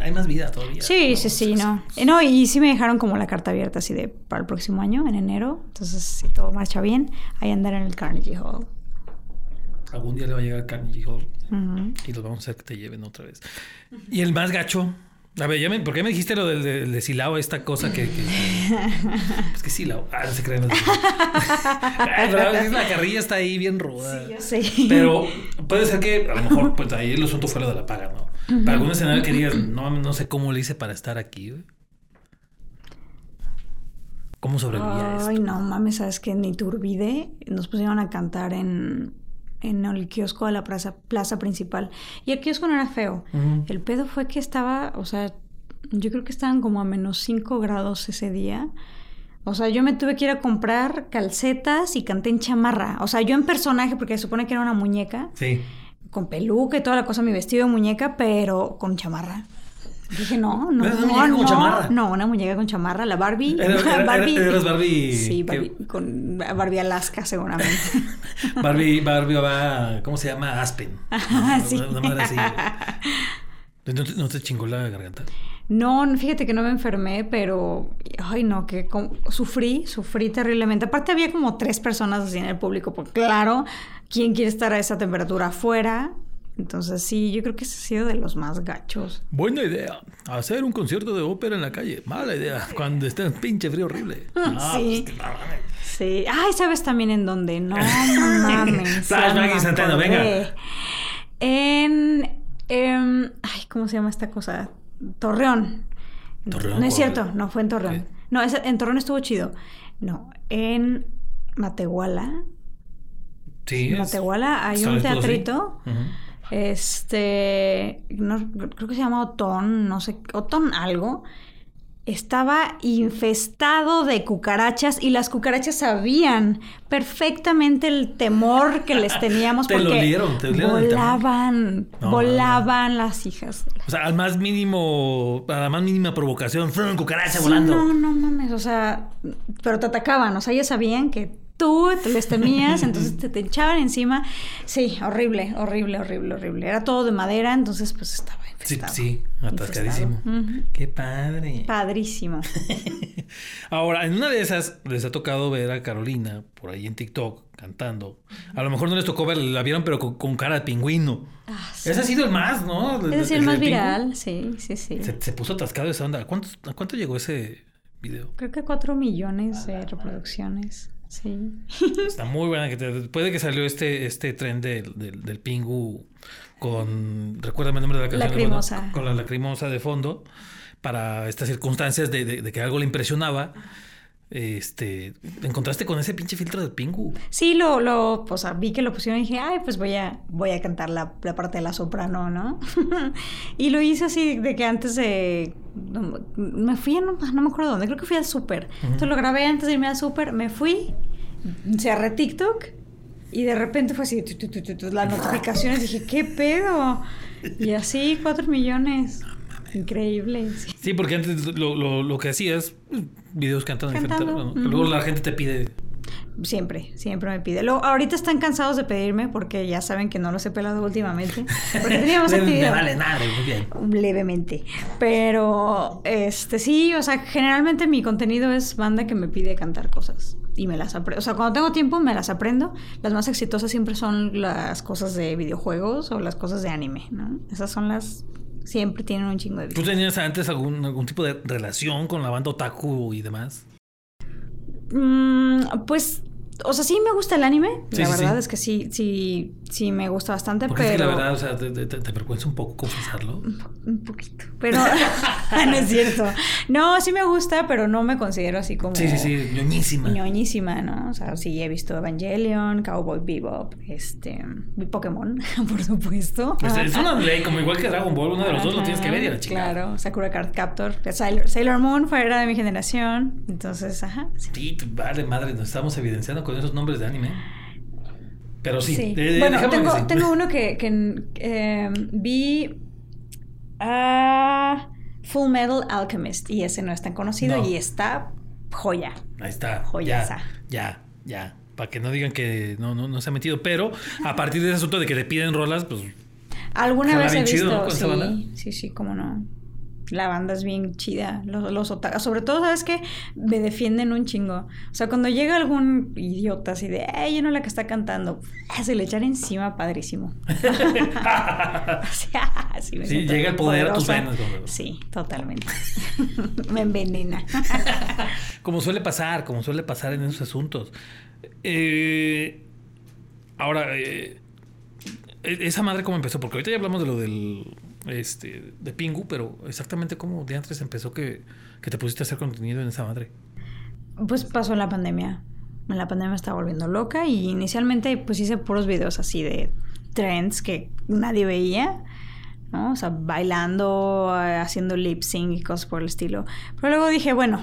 [SPEAKER 1] hay más vida todavía.
[SPEAKER 2] Sí, sí, sí, no. No, y sí me dejaron como la carta abierta así de para el próximo año, en enero. Entonces, si todo marcha bien, ahí andar en el Carnegie Hall.
[SPEAKER 1] Algún día le va a llegar Carnegie Hall y los vamos a hacer que te lleven otra vez. Y el más gacho, a ver, ya me, ¿por qué me dijiste lo del de, Silao, esta cosa que, Es que Silao. Ah, no se creen. la carrilla está ahí bien ruda. Sí, yo sé. Pero puede ser que a lo mejor pues ahí el asunto fue lo de la paga, ¿no? Para algún escenario que digas, no, no sé cómo le hice para estar aquí, güey. ¿Cómo sobrevivía
[SPEAKER 2] Ay, no mames, sabes que ni Turbide nos pusieron a cantar en, en el kiosco de la plaza, plaza principal. Y el kiosco no era feo. El pedo fue que estaba, o sea, yo creo que estaban como a menos 5 grados ese día. O sea, yo me tuve que ir a comprar calcetas y canté en chamarra. O sea, yo en personaje, porque se supone que era una muñeca. Sí con peluca y toda la cosa, mi vestido de muñeca, pero con chamarra. Dije, no, no,
[SPEAKER 1] una
[SPEAKER 2] no,
[SPEAKER 1] con chamarra?
[SPEAKER 2] no, una muñeca con chamarra, la Barbie.
[SPEAKER 1] Era, Barbie. Eras Barbie.
[SPEAKER 2] Sí, Barbie, con Barbie Alaska, seguramente.
[SPEAKER 1] Barbie, Barbie va, ¿cómo se llama? Aspen.
[SPEAKER 2] Ah, sí.
[SPEAKER 1] Una, madre así. ¿No te, ¿No te chingó la garganta?
[SPEAKER 2] No, fíjate que no me enfermé, pero ay no, que sufrí, sufrí terriblemente. Aparte había como tres personas así en el público, pues claro, ¿quién quiere estar a esa temperatura afuera? Entonces sí, yo creo que ese ha sido de los más gachos.
[SPEAKER 1] Buena idea. Hacer un concierto de ópera en la calle. Mala idea. Cuando esté un pinche frío horrible.
[SPEAKER 2] Ah, sí. Pues, sí. Ay, ¿sabes también en dónde? No mames.
[SPEAKER 1] Instantáneo, venga.
[SPEAKER 2] En, en... Ay, ¿cómo se llama esta cosa? Torreón. No es cierto, no fue en Torreón. No, ese- en Torreón estuvo chido. No, en Matehuala.
[SPEAKER 1] Sí.
[SPEAKER 2] En Matehuala hay un teatrito. Este, no, creo que se llama Otón, no sé, Otón algo. Estaba infestado de cucarachas y las cucarachas sabían perfectamente el temor que les teníamos
[SPEAKER 1] Te lo
[SPEAKER 2] porque
[SPEAKER 1] olieron, te olieron el temor.
[SPEAKER 2] volaban,
[SPEAKER 1] No,
[SPEAKER 2] volaban las hijas.
[SPEAKER 1] O sea, al más mínimo, a la más mínima provocación, ¡frum! cucaracha
[SPEAKER 2] Sí,
[SPEAKER 1] volando.
[SPEAKER 2] no, no mames, o sea, pero te atacaban, o sea, ellos sabían que tú les temías, entonces te, te echaban encima. Sí, horrible, horrible, horrible, horrible. Era todo de madera, entonces pues estaba infestado.
[SPEAKER 1] sí, atascadísimo. Qué padre.
[SPEAKER 2] Padrísimo.
[SPEAKER 1] Ahora, en una de esas les ha tocado ver a Carolina por ahí en TikTok cantando. A lo mejor no les tocó ver, la vieron, pero con, con cara de pingüino.
[SPEAKER 2] Ah, sí.
[SPEAKER 1] Ese ha sido el más, ¿no?
[SPEAKER 2] Es decir, el más viral, sí, sí, sí.
[SPEAKER 1] Se, se puso atascado esa onda. ¿A cuánto, ¿A cuánto llegó ese video?
[SPEAKER 2] Creo que cuatro millones de reproducciones. Sí.
[SPEAKER 1] Está muy buena. Que te- después de que salió este, este tren del, del, del pingu con. Recuérdame el nombre de la canción.
[SPEAKER 2] Lacrimosa.
[SPEAKER 1] Con, con la lacrimosa de fondo. Para estas circunstancias de, de- de que algo le impresionaba. Este. te Encontraste con ese pinche filtro del pingu.
[SPEAKER 2] Sí, lo, lo, o sea, vi que lo pusieron y dije, ay, pues voy a, voy a cantar la, la parte de la soprano, ¿no? y lo hice así de que antes de, me fui, a no, no me acuerdo dónde, creo que fui al súper. Entonces lo grabé antes de irme al súper, me fui, cerré TikTok y de repente fue así, tu, tu, tu, tu, tu, las notificaciones, dije, ¿qué pedo? Y así, cuatro millones. Increíble. sí.
[SPEAKER 1] Sí, porque antes lo, lo, lo que hacías, videos cantando,
[SPEAKER 2] Cantando.
[SPEAKER 1] Luego la gente te pide.
[SPEAKER 2] Siempre, siempre me pide. Luego, ahorita están cansados de pedirme porque ya saben que no los he pelado últimamente. Porque teníamos
[SPEAKER 1] Me, me
[SPEAKER 2] actividad.
[SPEAKER 1] vale nada, muy bien.
[SPEAKER 2] Levemente. Pero, este, sí, o sea, generalmente mi contenido es banda que me pide cantar cosas. Y me las aprendo. O sea, cuando tengo tiempo me las aprendo. Las más exitosas siempre son las cosas de videojuegos o las cosas de anime, ¿no? Esas son las... Siempre tienen un chingo de
[SPEAKER 1] ¿Tú tenías antes algún, algún tipo de relación con la banda otaku y demás?
[SPEAKER 2] Mm, pues, o sea, sí me gusta el anime.
[SPEAKER 1] Sí,
[SPEAKER 2] la
[SPEAKER 1] sí,
[SPEAKER 2] verdad
[SPEAKER 1] sí.
[SPEAKER 2] es que sí, sí, sí me gusta bastante,
[SPEAKER 1] Porque es que
[SPEAKER 2] pero...
[SPEAKER 1] la verdad, o sea, te, te, te avergüenza un poco confesarlo.
[SPEAKER 2] Un poquito. Pero no es cierto. No, sí me gusta, pero no me considero así como
[SPEAKER 1] Sí, sí, sí, ñoñísima.
[SPEAKER 2] ñoñísima, ¿no? O sea, sí he visto Evangelion, Cowboy Bebop, este, Pokémon, por supuesto.
[SPEAKER 1] Pues es una ley, como igual que Dragon Ball, uno de los dos lo tienes que ver y a la chica.
[SPEAKER 2] Claro, Sakura Card Captor, Sailor, Sailor Moon fue era de mi generación, entonces, ajá. sí.
[SPEAKER 1] Sí, vale, madre, nos estamos evidenciando con esos nombres de anime. Pero sí,
[SPEAKER 2] Sí.
[SPEAKER 1] eh,
[SPEAKER 2] bueno, tengo, tengo uno que, que, eh, vi a Full Metal Alchemist y ese no es tan conocido
[SPEAKER 1] No.
[SPEAKER 2] y está joya.
[SPEAKER 1] Ahí está.
[SPEAKER 2] Joyaza.
[SPEAKER 1] Ya, ya, ya. Para que no digan que no, no, no se ha metido. Pero a partir de ese asunto de que te piden rolas, pues
[SPEAKER 2] Alguna vez he
[SPEAKER 1] chido,
[SPEAKER 2] visto, sí, sí, sí, cómo no. La banda es bien chida, los, los. Sobre todo, ¿sabes qué? Me defienden un chingo. O sea, cuando llega algún idiota así de, ¡ay, yo no la que está cantando! Se le echan encima padrísimo. Sea, sí, me
[SPEAKER 1] Sí, llega el poder a tus venas, como-
[SPEAKER 2] Sí, totalmente. me envenena.
[SPEAKER 1] Como suele pasar, como suele pasar en esos asuntos. Eh, ahora, eh, e- esa madre cómo empezó, porque ahorita ya hablamos de lo del este de Pingu, pero exactamente cómo de antes empezó que, que te pusiste a hacer contenido en esa madre.
[SPEAKER 2] Pues pasó la pandemia. La pandemia me estaba volviendo loca y inicialmente pues hice puros videos así de trends que nadie veía, ¿no? O sea, bailando, haciendo lip sync y cosas por el estilo. Pero luego dije, bueno,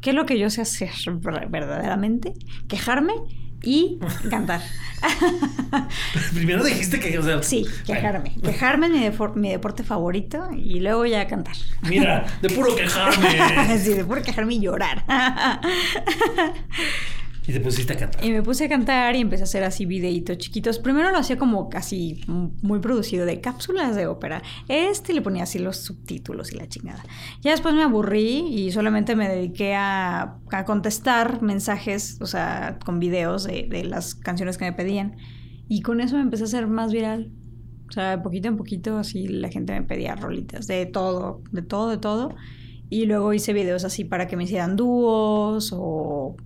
[SPEAKER 2] ¿qué es lo que yo sé hacer ver- verdaderamente? Quejarme y cantar.
[SPEAKER 1] Primero dijiste que, o sea,
[SPEAKER 2] Sí,
[SPEAKER 1] bueno,
[SPEAKER 2] quejarme. Quejarme es mi, defor- mi deporte favorito y luego ya cantar.
[SPEAKER 1] mira, de puro quejarme.
[SPEAKER 2] sí, de puro quejarme y llorar.
[SPEAKER 1] y te pusiste a cantar.
[SPEAKER 2] Y me puse a cantar y empecé a hacer así videitos chiquitos. Primero lo hacía como casi muy producido de cápsulas de ópera. Este le ponía así los subtítulos y la chingada. Ya después me aburrí y solamente me dediqué a, a contestar mensajes, o sea, con videos de, de las canciones que me pedían. Y con eso me empecé a hacer más viral. O sea, de poquito en poquito así la gente me pedía rolitas de todo, de todo, de todo. Y luego hice videos así para que me hicieran dúos o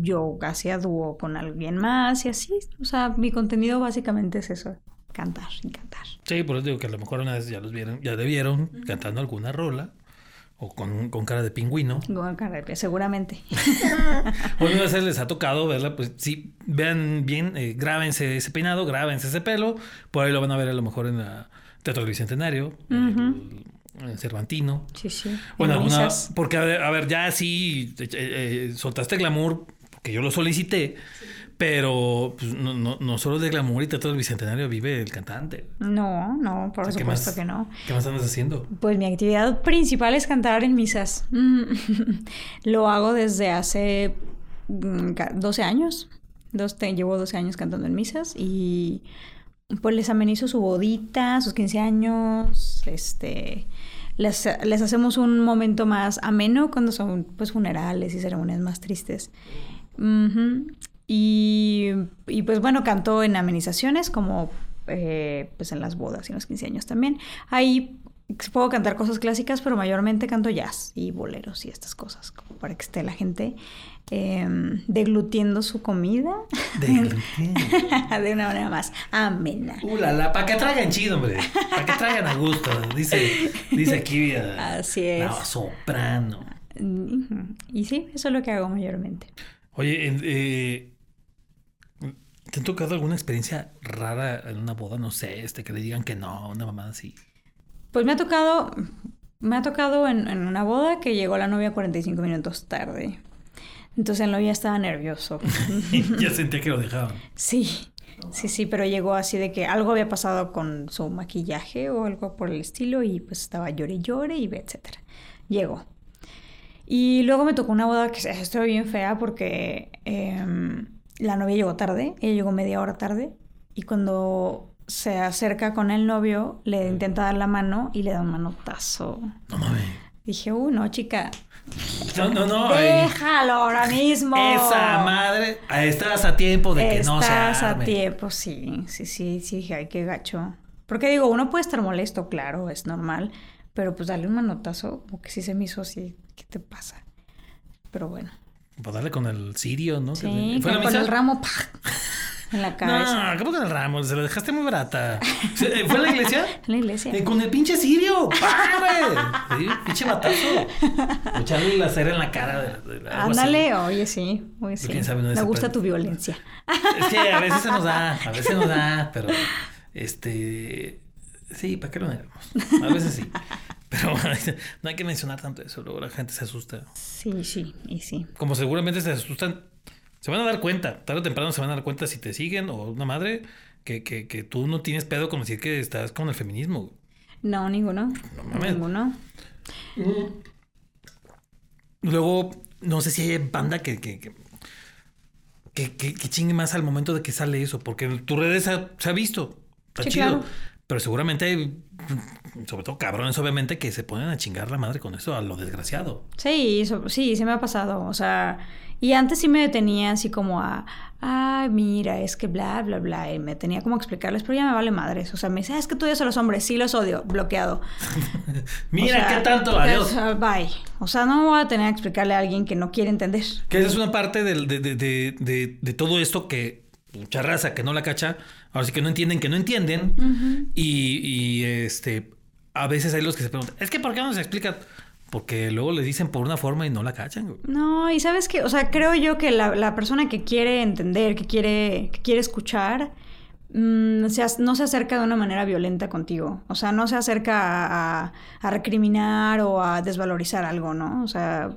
[SPEAKER 2] yo hacía dúo con alguien más y así. O sea, mi contenido básicamente es eso, cantar y cantar.
[SPEAKER 1] Sí, por eso digo que a lo mejor una vez ya los vieron, ya te vieron cantando alguna rola O con, con cara de pingüino.
[SPEAKER 2] Con cara de seguramente.
[SPEAKER 1] Bueno, a veces les ha tocado verla, pues sí, vean bien, eh, grábense ese peinado, grábense ese pelo. Por ahí lo van a ver a lo mejor en la Teatro del Bicentenario, en el- en el Cervantino.
[SPEAKER 2] Sí, sí.
[SPEAKER 1] Bueno,
[SPEAKER 2] misas.
[SPEAKER 1] porque a ver, ya sí eh, eh, soltaste glamour, porque yo lo solicité, pero pues, no, no, no solo de glamour y Teatro del Bicentenario vive el cantante.
[SPEAKER 2] No, no, por
[SPEAKER 1] ¿Qué
[SPEAKER 2] supuesto
[SPEAKER 1] más?
[SPEAKER 2] que no.
[SPEAKER 1] ¿Qué más andas haciendo?
[SPEAKER 2] Pues mi actividad principal es cantar en misas. Mm. Lo hago desde hace mm, ca- 12 años. Dos, te- llevo 12 años cantando en misas y pues les amenizo su bodita, sus 15 años, este... Les, les hacemos un momento más ameno cuando son pues funerales y ceremonias más tristes. Y, y, pues bueno, canto en amenizaciones como eh, pues en las bodas y en los 15 años también. Ahí puedo cantar cosas clásicas, pero mayormente canto jazz y boleros y estas cosas, como para que esté la gente eh, deglutiendo su comida de una manera más amena.
[SPEAKER 1] Uh, la, para que traigan chido, hombre. Para que traigan a gusto. Dice, dice aquí eh,
[SPEAKER 2] Así es.
[SPEAKER 1] la soprano.
[SPEAKER 2] Y sí, eso es lo que hago mayormente.
[SPEAKER 1] Oye, eh, ¿te ha tocado alguna experiencia rara en una boda? No sé, este, que le digan que no, una mamada así.
[SPEAKER 2] Pues me ha tocado, me ha tocado en, en una boda que llegó la novia 45 minutos tarde. Entonces el novio estaba nervioso.
[SPEAKER 1] ya sentía que lo dejaban.
[SPEAKER 2] Sí, sí, sí, pero llegó así de que algo había pasado con su maquillaje o algo por el estilo y pues estaba llore y llore y etcétera. Llegó. Y luego me tocó una boda que estuvo bien fea porque em, la novia llegó tarde, ella llegó media hora tarde y cuando se acerca con el novio le intenta dar la mano y le da un manotazo.
[SPEAKER 1] No mames.
[SPEAKER 2] Dije, uh, no, chica,
[SPEAKER 1] No, no, no. ay,
[SPEAKER 2] déjalo ahora mismo.
[SPEAKER 1] esa madre. ahí Estás a tiempo de que no se
[SPEAKER 2] Estás a tiempo, sí, sí, sí, sí, dije, ay, qué gacho. Porque digo, uno puede estar molesto, claro, es normal, pero pues darle un manotazo, como que sí se me hizo así, ¿qué te pasa? Pero bueno,
[SPEAKER 1] Pues darle con el sirio, ¿no?
[SPEAKER 2] sí,
[SPEAKER 1] ¿Fue la
[SPEAKER 2] con el ramo, ¡pah! En la cabeza.
[SPEAKER 1] No, ¿cómo con el ramo? Se lo dejaste muy barata. ¿Se- ¿Fue en la iglesia?
[SPEAKER 2] En la iglesia.
[SPEAKER 1] Eh, con el pinche sirio. ¡Pá, güey! Sí, pinche batazo. Echarle la cera en la cara. De, de-.
[SPEAKER 2] Ándale, oye, sí, oye, sí.
[SPEAKER 1] quién sabe, no
[SPEAKER 2] me gusta tu violencia.
[SPEAKER 1] Es que a veces se nos da, a veces nos da, pero este sí, ¿para qué lo negamos? A veces sí. Pero no hay que mencionar tanto eso, luego la gente se asusta.
[SPEAKER 2] Sí, sí, y sí.
[SPEAKER 1] Como seguramente se asustan, se van a dar cuenta, tarde o temprano se van a dar cuenta si te siguen o una madre que, que, que tú no tienes pedo con decir que estás con el feminismo.
[SPEAKER 2] No, ninguno.
[SPEAKER 1] No mames.
[SPEAKER 2] ninguno.
[SPEAKER 1] Luego, no sé si hay banda que, que, que, que, que- que chingue más al momento de que sale eso, porque en tus redes se ha, se ha visto. Está
[SPEAKER 2] Sí,
[SPEAKER 1] chido.
[SPEAKER 2] claro.
[SPEAKER 1] Pero seguramente sobre todo cabrones, obviamente, que se ponen a chingar la madre con eso a lo desgraciado.
[SPEAKER 2] Sí, sí, se me ha pasado. O sea, y antes sí me detenía así como a, ay, mira, es que bla, bla, bla. Y me tenía como a explicarles, pero ya me vale madres. O sea, me dice, "Ah, es que tú odias a los hombres. Sí, los odio, bloqueado.
[SPEAKER 1] Mira
[SPEAKER 2] O sea,
[SPEAKER 1] qué tanto,
[SPEAKER 2] pues,
[SPEAKER 1] adiós.
[SPEAKER 2] Bye. O sea, no voy a tener que explicarle a alguien que no quiere entender.
[SPEAKER 1] Que esa es una parte de, de, de, de todo esto que mucha raza que no la cacha, ahora sí que no entienden que no entienden. y, y, este a veces hay los que se preguntan, es que ¿por qué no se explican? Porque luego les dicen por una forma y no la cachan.
[SPEAKER 2] No, y sabes que, o sea, creo yo que la, la persona que quiere entender, que quiere, que quiere escuchar, mm, se no se acerca de una manera violenta contigo. O sea, no se acerca a, a- a recriminar o a desvalorizar algo, ¿no? O sea,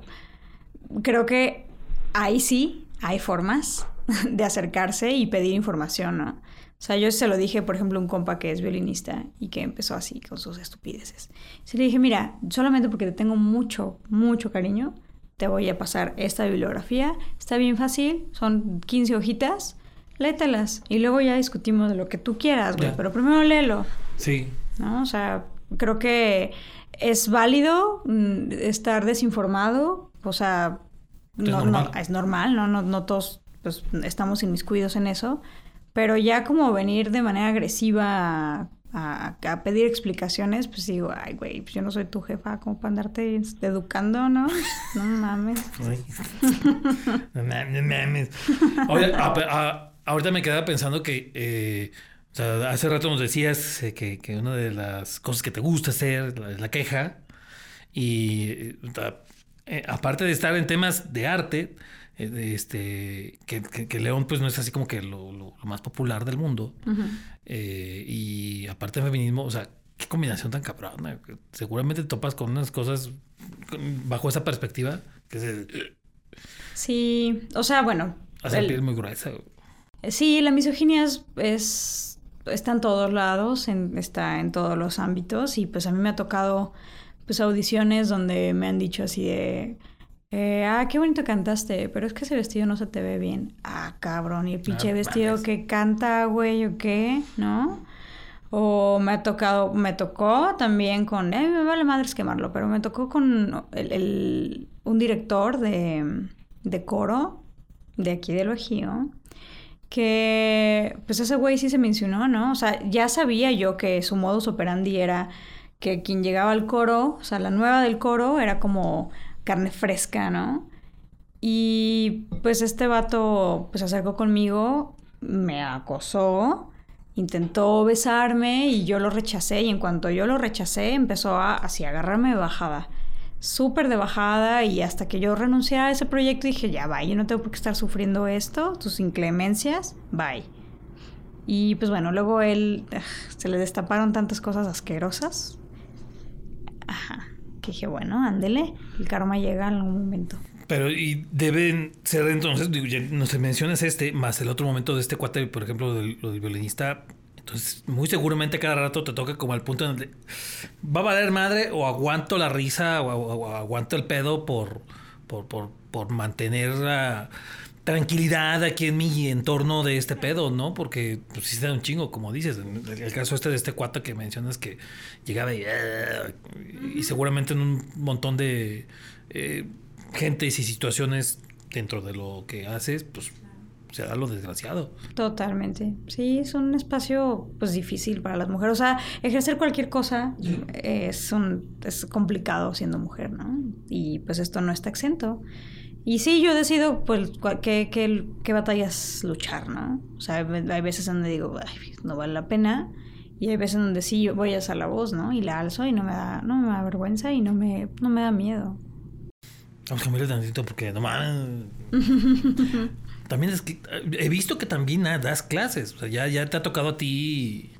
[SPEAKER 2] creo que ahí sí hay formas de acercarse y pedir información, ¿no? O sea, yo se lo dije, por ejemplo, a un compa que es violinista y que empezó así con sus estupideces. Se le dije, mira, solamente porque te tengo mucho, mucho cariño, te voy a pasar esta bibliografía. Está bien fácil, son 15 hojitas, lételas y luego ya discutimos de lo que tú quieras, güey.
[SPEAKER 1] Ya.
[SPEAKER 2] Pero primero léelo,
[SPEAKER 1] Sí.
[SPEAKER 2] ¿no? O sea, creo que es válido mm, estar desinformado, o sea,
[SPEAKER 1] Es
[SPEAKER 2] no,
[SPEAKER 1] normal.
[SPEAKER 2] no, es normal, ¿no? No, no todos pues, estamos inmiscuidos en eso, pero ya como venir de manera agresiva a, a- pedir explicaciones, pues digo, ay, güey, pues yo no soy tu jefa, como para andarte educando, ¿no? No mames.
[SPEAKER 1] No mames, ahorita me quedaba pensando que, eh, o sea, hace rato nos decías eh, que, que una de las cosas que te gusta hacer es la queja. Y eh, aparte de estar en temas de arte, eh, este, que, que, León pues no es así como que lo, lo, más popular del mundo. eh, y aparte de feminismo, o sea, qué combinación tan cabrona. Seguramente topas con unas cosas bajo esa perspectiva que se...
[SPEAKER 2] Sí, o sea, bueno.
[SPEAKER 1] Hace el, piel muy gruesa.
[SPEAKER 2] Sí, la misoginia es, es, está en todos lados, en, está en todos los ámbitos y pues a mí me ha tocado pues audiciones donde me han dicho así de eh, ah, qué bonito cantaste, pero es que ese vestido no se te ve bien. Ah, cabrón, y el pinche vestido que canta, güey, o qué, ¿no? O me ha tocado, me tocó también con, eh, me vale madres quemarlo, pero me tocó con el, un director de, de coro de aquí del Bajío, que pues ese güey sí se mencionó, ¿no? O sea, ya sabía yo que su modus operandi era que quien llegaba al coro, o sea, la nueva del coro era como carne fresca, ¿no? Y pues este vato pues se acercó conmigo, me acosó, intentó besarme y yo lo rechacé y en cuanto yo lo rechacé empezó a así agarrarme de bajada, súper de bajada y hasta que yo renuncié a ese proyecto dije, ya, bye, yo no tengo por qué estar sufriendo esto, tus inclemencias, bye. Y pues bueno, luego él se le destaparon tantas cosas asquerosas. Ajá que dije, bueno, ándele, el karma llega en algún momento.
[SPEAKER 1] Pero y deben ser entonces, digo, ya no se mencionas este, más el otro momento de este cuate, por ejemplo, del, lo del violinista. Entonces, muy seguramente cada rato te toca como al punto donde va a valer madre o aguanto la risa o, aguanto el pedo por, por, por, por mantener la tranquilidad aquí en mi entorno de este pedo, ¿no? Porque pues sí da un chingo, como dices. El, caso este de este cuate que mencionas que llegaba y, ah", y seguramente en un montón de eh, gentes y situaciones dentro de lo que haces, pues se da lo desgraciado.
[SPEAKER 2] Totalmente. Sí, es un espacio pues difícil para las mujeres. O sea, ejercer cualquier cosa es un es complicado siendo mujer, ¿no? Y pues esto no está exento. Y sí, yo decido, pues, qué, qué, qué, batallas luchar, ¿no? O sea, hay veces donde digo, Ay, no vale la pena. Y hay veces donde sí voy a hacer la voz, ¿no? Y la alzo y no me da, no me da vergüenza y no me, no me da miedo.
[SPEAKER 1] Vamos a cambiarle tantito porque no también es que he visto que también das clases. O sea, ya, ya te ha tocado a ti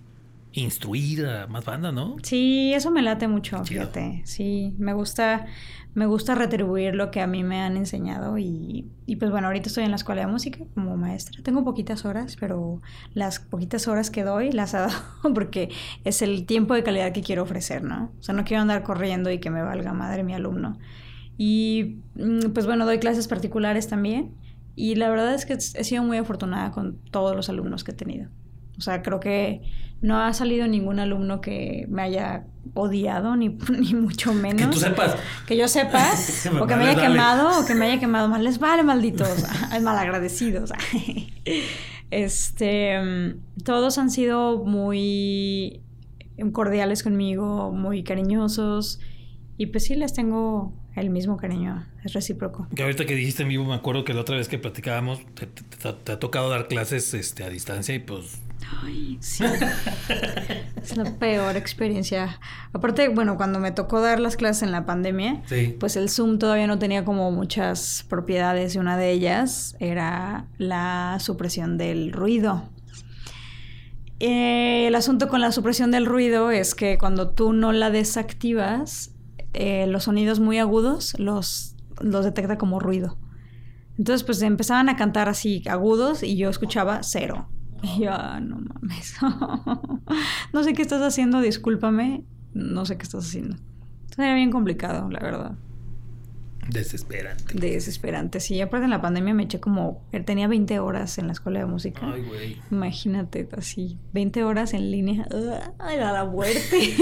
[SPEAKER 1] instruir a más banda, ¿no?
[SPEAKER 2] Sí, eso me late mucho, fíjate. Sí, me gusta me gusta retribuir lo que a mí me han enseñado y, y, pues bueno, ahorita estoy en la escuela de música como maestra. Tengo poquitas horas, pero las poquitas horas que doy las he dado porque es el tiempo de calidad que quiero ofrecer, ¿no? O sea, no quiero andar corriendo y que me valga madre mi alumno. Y mm, pues bueno, doy clases particulares también y la verdad es que he sido muy afortunada con todos los alumnos que he tenido. O sea, creo que no ha salido ningún alumno que me haya odiado, ni, ni mucho menos.
[SPEAKER 1] Que tú sepas.
[SPEAKER 2] Que yo sepa, o que me haya quemado, o que me haya quemado más. Les vale, malditos, malagradecidos. este, todos han sido muy cordiales conmigo, muy cariñosos. Y pues sí, les tengo el mismo cariño, es recíproco.
[SPEAKER 1] Que ahorita que dijiste en vivo, me acuerdo que la otra vez que platicábamos, te, ha tocado dar clases este, a distancia y pues
[SPEAKER 2] Ay, sí. es la peor experiencia. Aparte, bueno, cuando me tocó dar las clases en la pandemia, pues el Zoom todavía no tenía como muchas propiedades y una de ellas era la supresión del ruido. Eh, el asunto con la supresión del ruido es que cuando tú no la desactivas, eh, los sonidos muy agudos los, los detecta como ruido. Entonces, pues empezaban a cantar así agudos y yo escuchaba cero, y yo, ah, no mames. no sé qué estás haciendo, discúlpame. No sé qué estás haciendo. Era bien complicado, la verdad.
[SPEAKER 1] Desesperante.
[SPEAKER 2] Desesperante, sí. Aparte en la pandemia me eché como... Tenía 20 horas en la escuela de música.
[SPEAKER 1] Ay, güey.
[SPEAKER 2] Imagínate, así. 20 horas en línea. ¡Ay, a la muerte!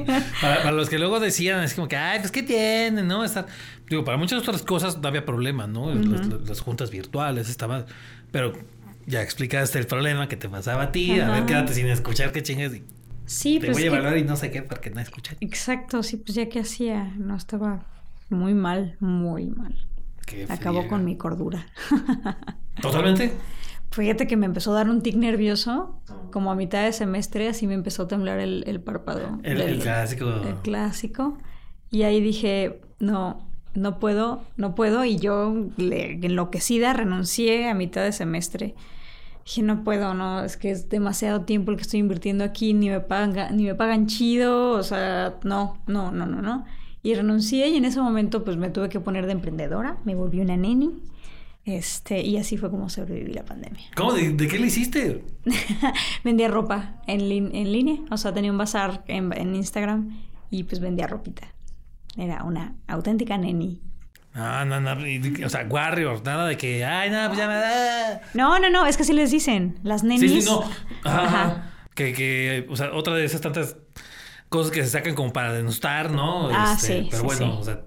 [SPEAKER 1] para, los que luego decían, es como que, ay, pues, ¿qué tienen? ¿No? Estar... Digo, para muchas otras cosas no había problema, ¿no? las, las, juntas virtuales estaban... Pero ya explicaste el problema que te pasaba a ti, a ver, quédate sin escuchar, qué chingas. Y
[SPEAKER 2] sí,
[SPEAKER 1] te pues voy a evaluar y no sé qué porque no escuché.
[SPEAKER 2] Exacto, sí, pues ya que hacía, no estaba muy mal, muy mal. Acabó con mi cordura.
[SPEAKER 1] ¿Totalmente?
[SPEAKER 2] Fíjate que me empezó a dar un tic nervioso, como a mitad de semestre, así me empezó a temblar el, el párpado.
[SPEAKER 1] El, clásico.
[SPEAKER 2] El clásico. Y ahí dije, no, no puedo, no puedo. Y yo, enloquecida, renuncié a mitad de semestre. Dije, no puedo, no, es que es demasiado tiempo el que estoy invirtiendo aquí, ni me pagan, ni me pagan chido, o sea, no, no, no, no, no. Y renuncié y en ese momento pues me tuve que poner de emprendedora, me volví una neni. Este, y así fue como sobreviví la pandemia.
[SPEAKER 1] ¿Cómo? ¿De, qué le hiciste?
[SPEAKER 2] vendía ropa en, en, línea, o sea, tenía un bazar en, en Instagram y pues vendía ropita. Era una auténtica neni.
[SPEAKER 1] No, no, no, o sea, Warriors, nada de que, ay, no, pues ya me da.
[SPEAKER 2] No, no, no, es que sí les dicen, las nenis.
[SPEAKER 1] Sí, sí, no. Ajá. Que, que, o sea, otra de esas tantas cosas que se sacan como para denostar, ¿no?
[SPEAKER 2] Ah, este,
[SPEAKER 1] sí. Pero bueno, o sea,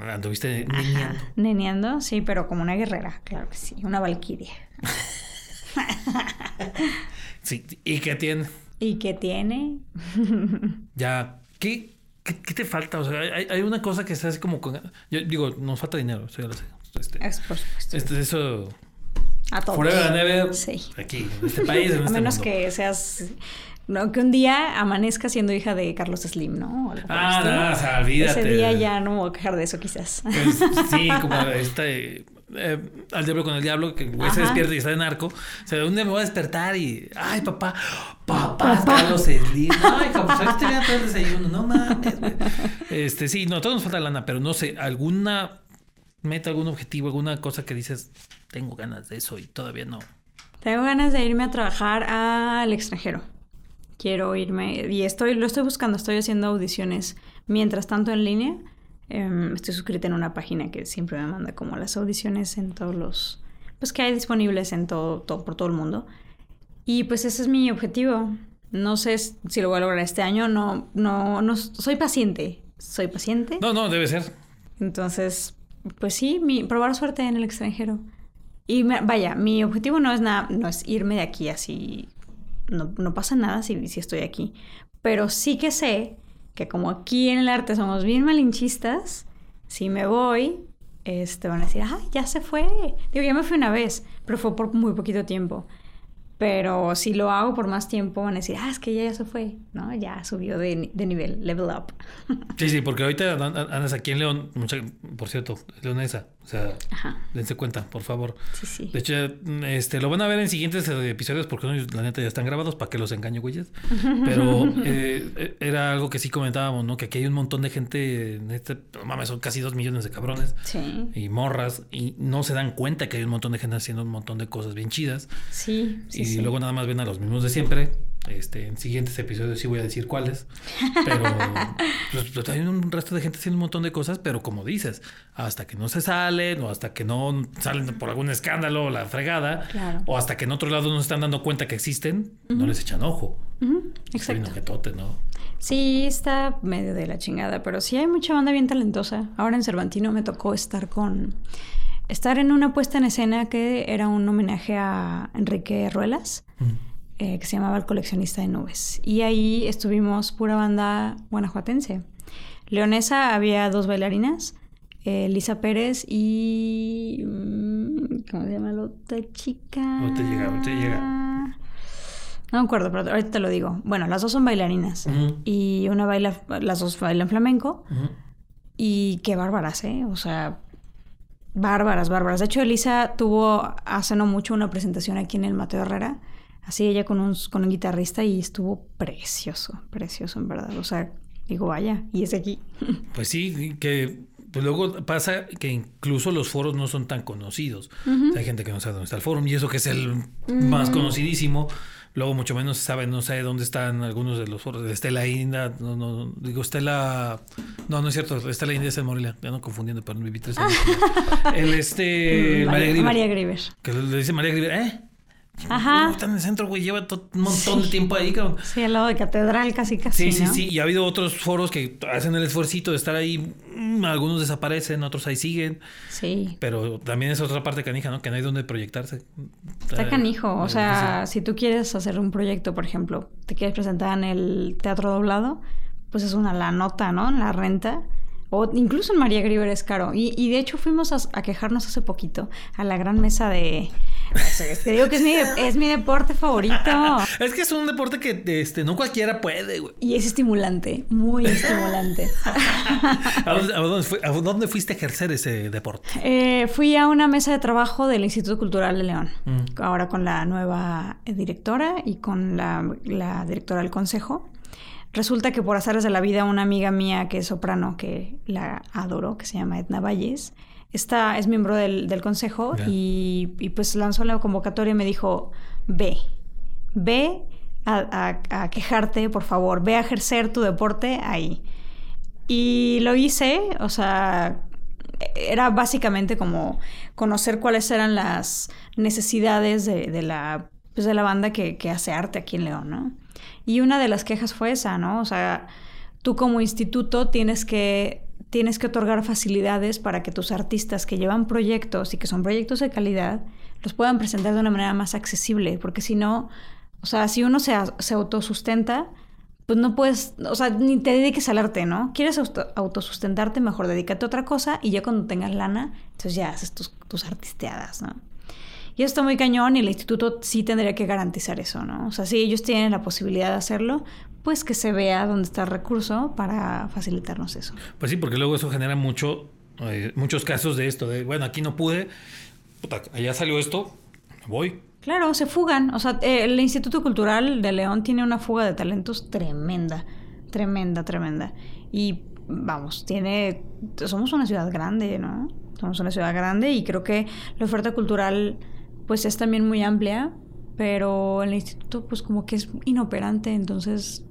[SPEAKER 1] anduviste neneando.
[SPEAKER 2] Neneando, sí, pero como una guerrera, claro que sí, una valquiria.
[SPEAKER 1] sí, ¿y qué tiene?
[SPEAKER 2] ¿Y qué tiene?
[SPEAKER 1] ya, ¿qué, ¿Qué, te falta? O sea, hay, hay, una cosa que está así como con... Yo digo, nos falta dinero, eso ya lo sé. Este,
[SPEAKER 2] es por supuesto.
[SPEAKER 1] Este, eso...
[SPEAKER 2] A todos.
[SPEAKER 1] Forever and ever. Sí. Aquí, en este país, en A
[SPEAKER 2] este menos que seas... No, que un día amanezca siendo hija de Carlos Slim, ¿no?
[SPEAKER 1] ah, no, o sea, olvídate.
[SPEAKER 2] Ese día ya no voy a quejar de eso, quizás.
[SPEAKER 1] Pues, sí, como eh, al diablo con el diablo, que güey se despierta y está de narco. O sea, ¿de dónde me voy a despertar? Y, ay, papá, papá, Carlos Slim. Ay, como te todo el desayuno. No mames, güey. Este, sí, no, todo nos falta lana, pero no sé, alguna meta, algún objetivo, alguna cosa que dices, tengo ganas de eso y todavía no.
[SPEAKER 2] Tengo ganas de irme a trabajar al extranjero. Quiero irme, y estoy, lo estoy buscando, estoy haciendo audiciones mientras tanto en línea Em, estoy suscrita en una página que siempre me manda como las audiciones en todos los... Pues que hay disponibles en todo, todo, por todo el mundo. Y pues ese es mi objetivo. No sé si lo voy a lograr este año. No, no, no, soy paciente. Soy paciente.
[SPEAKER 1] No, no, debe ser.
[SPEAKER 2] Entonces, pues sí, mi, probar suerte en el extranjero. Y vaya, mi objetivo no es nada, no es irme de aquí así. No, no pasa nada si, si estoy aquí. Pero sí que sé que como aquí en el arte somos bien malinchistas, si me voy, este, van a decir, ah, ya se fue. Digo, ya me fui una vez, pero fue por muy poquito tiempo. Pero si lo hago por más tiempo, van a decir, ah, es que ya, ya se fue, ¿no? Ya subió de, de nivel, level up.
[SPEAKER 1] Sí, sí, porque ahorita andas aquí en León, mucha, por cierto, leonesa. O sea, dense cuenta, por favor.
[SPEAKER 2] Sí, sí.
[SPEAKER 1] De hecho, este, lo van a ver en siguientes episodios porque la neta ya están grabados para que los engañe, güeyes. Pero eh, era algo que sí comentábamos, ¿no? Que aquí hay un montón de gente, en este, mames, son casi dos millones de cabrones.
[SPEAKER 2] Sí.
[SPEAKER 1] Y morras, y no se dan cuenta que hay un montón de gente haciendo un montón de cosas bien chidas.
[SPEAKER 2] Sí,
[SPEAKER 1] sí Y luego nada más ven a los mismos de siempre este, en siguientes episodios sí voy a decir cuáles. Pero pues, pues, hay un resto de gente haciendo un montón de cosas, pero como dices, hasta que no se salen o hasta que no salen por algún escándalo, la fregada, o hasta que en otro lado no se están dando cuenta que existen, no les echan ojo.
[SPEAKER 2] Exacto.
[SPEAKER 1] ¿no?
[SPEAKER 2] Sí, está medio de la chingada, pero sí hay mucha banda bien talentosa. Ahora en Cervantino me tocó estar con... Estar en una puesta en escena que era un homenaje a Enrique Ruelas. Eh, que se llamaba El coleccionista de nubes. Y ahí estuvimos pura banda guanajuatense. Leonesa había dos bailarinas, eh, Lisa Pérez y... Mm, ¿Cómo se llama la otra chica?
[SPEAKER 1] No te llega, no te llega.
[SPEAKER 2] No me acuerdo, pero ahorita te lo digo. Bueno, las dos son bailarinas. Y una baila, las dos bailan flamenco. Y qué bárbaras, ¿eh? O sea, bárbaras, bárbaras. De hecho, Elisa tuvo hace no mucho una presentación aquí en el Mateo Herrera así ella con un, con un guitarrista y estuvo precioso, precioso en verdad. O sea, digo, vaya, y es aquí.
[SPEAKER 1] Pues sí, que pues luego pasa que incluso los foros no son tan conocidos. Hay gente que no sabe dónde está el foro y eso que es el más conocidísimo. Luego mucho menos se sabe, no sé dónde están algunos de los foros. Estela Inda, no, no, digo Estela... No, no es cierto, Estela Inda es en Morelia. Ya no confundiendo, pero no viví tres años. el este...
[SPEAKER 2] María, María María Griver.
[SPEAKER 1] Que le dice María Griver, ¿eh?
[SPEAKER 2] Ajá.
[SPEAKER 1] Está en el centro, güey. Lleva un montón de tiempo ahí, cabrón.
[SPEAKER 2] Sí, al lado de catedral, casi, casi.
[SPEAKER 1] Sí, sí, sí. Y ha habido otros foros que hacen el esfuerzo de estar ahí. Mm, algunos desaparecen, otros ahí siguen.
[SPEAKER 2] Sí.
[SPEAKER 1] Pero también es otra parte canija, ¿no? Que no hay donde proyectarse.
[SPEAKER 2] Está canijo. O sea, si tú quieres hacer un proyecto, por ejemplo, te quieres presentar en el teatro doblado, pues es una la nota, ¿no? La renta. O incluso en María Griver es caro. Y, y de hecho fuimos a, a, quejarnos hace poquito a la gran mesa de, te digo que es mi, es mi deporte favorito.
[SPEAKER 1] es que es un deporte que este, no cualquiera puede, güey.
[SPEAKER 2] Y es estimulante, muy estimulante.
[SPEAKER 1] ¿A, dónde fuiste a ejercer ese deporte?
[SPEAKER 2] Eh, fui a una mesa de trabajo del Instituto Cultural de León, mm. ahora con la nueva directora y con la, la directora del consejo. Resulta que por azares de la vida, una amiga mía que es soprano, que la adoro, que se llama Edna Valles, está, es miembro del, del consejo y, pues lanzó la convocatoria y me dijo, ve, ve a, a, quejarte, por favor, ve a ejercer tu deporte ahí. Y lo hice, o sea, era básicamente como conocer cuáles eran las necesidades de, de la, pues de la banda que, que hace arte aquí en León, ¿no? Y una de las quejas fue esa, ¿no? O sea, tú como instituto tienes que, tienes que otorgar facilidades para que tus artistas que llevan proyectos y que son proyectos de calidad los puedan presentar de una manera más accesible, porque si no, o sea, si uno se, autosustenta, pues no puedes, o sea, ni te dediques al arte, ¿no? Quieres autosustentarte, mejor dedícate a otra cosa y ya cuando tengas lana, entonces ya haces tus, tus artisteadas, ¿no? Y está muy cañón y el instituto sí tendría que garantizar eso, ¿no? O sea, si ellos tienen la posibilidad de hacerlo, pues que se vea dónde está el recurso para facilitarnos eso.
[SPEAKER 1] Pues sí, porque luego eso genera mucho, eh, muchos casos de esto, de, bueno, aquí no pude, puta, allá salió esto, me voy.
[SPEAKER 2] Claro, se fugan. O sea, eh, el Instituto Cultural de León tiene una fuga de talentos tremenda, tremenda, tremenda. Y vamos, tiene, somos una ciudad grande, ¿no? Somos una ciudad grande y creo que la oferta cultural pues es también muy amplia, pero el instituto pues como que es inoperante, entonces...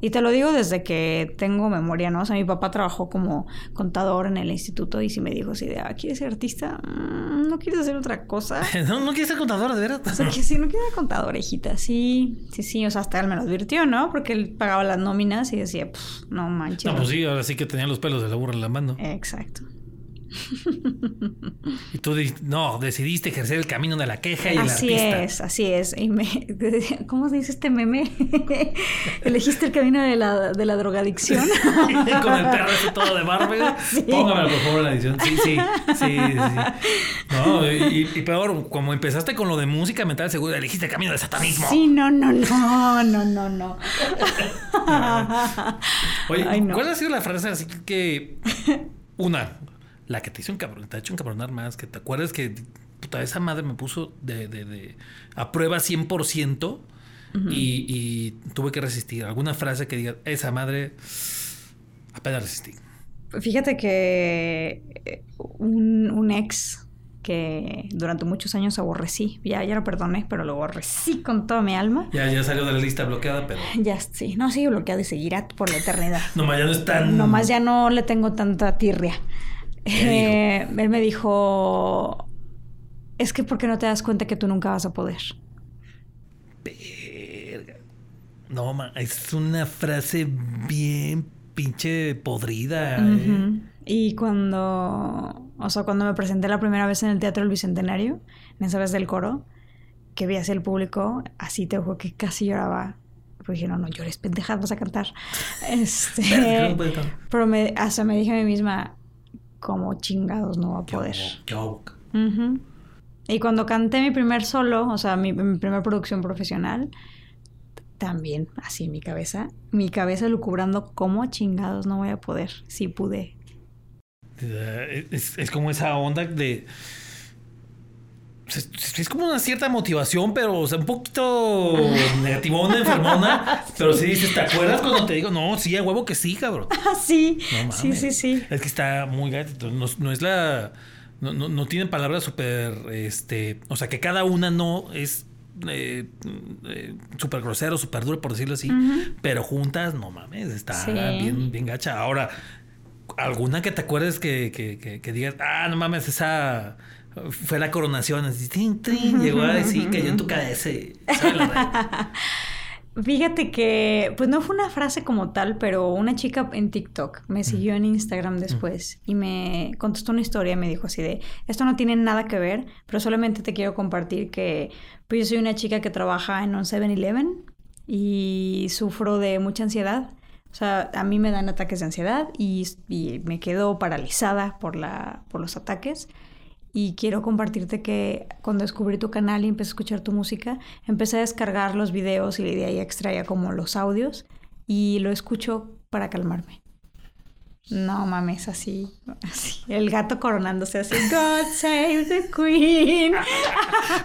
[SPEAKER 2] Y te lo digo desde que tengo memoria, ¿no? O sea, mi papá trabajó como contador en el instituto y si me dijo así de, ah, ¿quieres ser artista? Mm, ¿No quieres hacer otra cosa?
[SPEAKER 1] no, no quieres ser contador, de verdad.
[SPEAKER 2] O sea, que sí, no quiero ser contador, hijita. Sí, sí, sí. O sea, hasta él me lo advirtió, ¿no? Porque él pagaba las nóminas y decía, no manches.
[SPEAKER 1] No, pues sí, ahora sí que tenía los pelos de la burra en la mano.
[SPEAKER 2] Exacto.
[SPEAKER 1] Y tú no, decidiste ejercer el camino de la queja y
[SPEAKER 2] así
[SPEAKER 1] artista.
[SPEAKER 2] es, así es. Y me, ¿Cómo se dice este meme? Elegiste el camino de la, de la drogadicción.
[SPEAKER 1] Con el perro ese todo de barba. Póngamelo por favor la edición. Sí, sí, sí, No, y, peor, como empezaste con lo de música mental seguro, elegiste el camino del satanismo.
[SPEAKER 2] Sí, no, no, no, no, no, no.
[SPEAKER 1] Oye, ¿cuál ha sido la frase así que una la que te hizo cabrón, te ha hecho encabronar más, que te acuerdas que puta, esa madre me puso de, de, de a prueba 100% y, y, tuve que resistir. Alguna frase que diga, esa madre, apenas resistí.
[SPEAKER 2] Fíjate que eh, un, un ex que durante muchos años aborrecí. Ya, ya lo perdoné, pero lo aborrecí con toda mi alma.
[SPEAKER 1] Ya, ya salió de la lista bloqueada, pero.
[SPEAKER 2] Ya sí, no, sigue bloqueado y seguirá por la eternidad.
[SPEAKER 1] Nomás ya no es tan.
[SPEAKER 2] Nomás ya no le tengo tanta tirria. Eh, él me dijo, es que ¿por qué no te das cuenta que tú nunca vas a poder?
[SPEAKER 1] No, ma, es una frase bien pinche podrida. Eh.
[SPEAKER 2] Y cuando, o sea, cuando me presenté la primera vez en el Teatro del Bicentenario, en esa vez del coro, que vi hacia el público, así te digo que casi lloraba. Porque dije, no, no llores, pendeja, vas a cantar. Este, pero me, hasta me dije a mí misma, como chingados no va a poder. Y cuando canté mi primer solo, o sea, mi, mi primera producción profesional, también así en mi cabeza, mi cabeza lucubrando cómo chingados no voy a poder, si pude.
[SPEAKER 1] Eh, es, es como esa onda de es como una cierta motivación, pero o sea, un poquito negativona, enfermona. pero sí dices, ¿te acuerdas cuando te digo? No, sí, a huevo que sí, cabrón.
[SPEAKER 2] Ah, sí. sí, sí, sí.
[SPEAKER 1] Es que está muy gato. No, no, es la. No, no, no tienen palabras súper. Este. O sea, que cada una no es eh, eh, súper grosero, súper duro, por decirlo así. Pero juntas, no mames, está bien, bien gacha. Ahora, alguna que te acuerdes que, que, que, que digas, ah, no mames, esa fue la coronación, así, llegó a decir, cayó en tu cabeza.
[SPEAKER 2] Fíjate que, pues no fue una frase como tal, pero una chica en TikTok me siguió en Instagram después y me contestó una historia y me dijo así de, esto no tiene nada que ver, pero solamente te quiero compartir que pues yo soy una chica que trabaja en un 7-Eleven y sufro de mucha ansiedad. O sea, a mí me dan ataques de ansiedad y, y me quedo paralizada por, la, por los ataques y quiero compartirte que cuando descubrí tu canal y empecé a escuchar tu música, empecé a descargar los videos y de ahí extraía como los audios y lo escucho para calmarme. No mames, así, así. El gato coronándose así. God save the queen.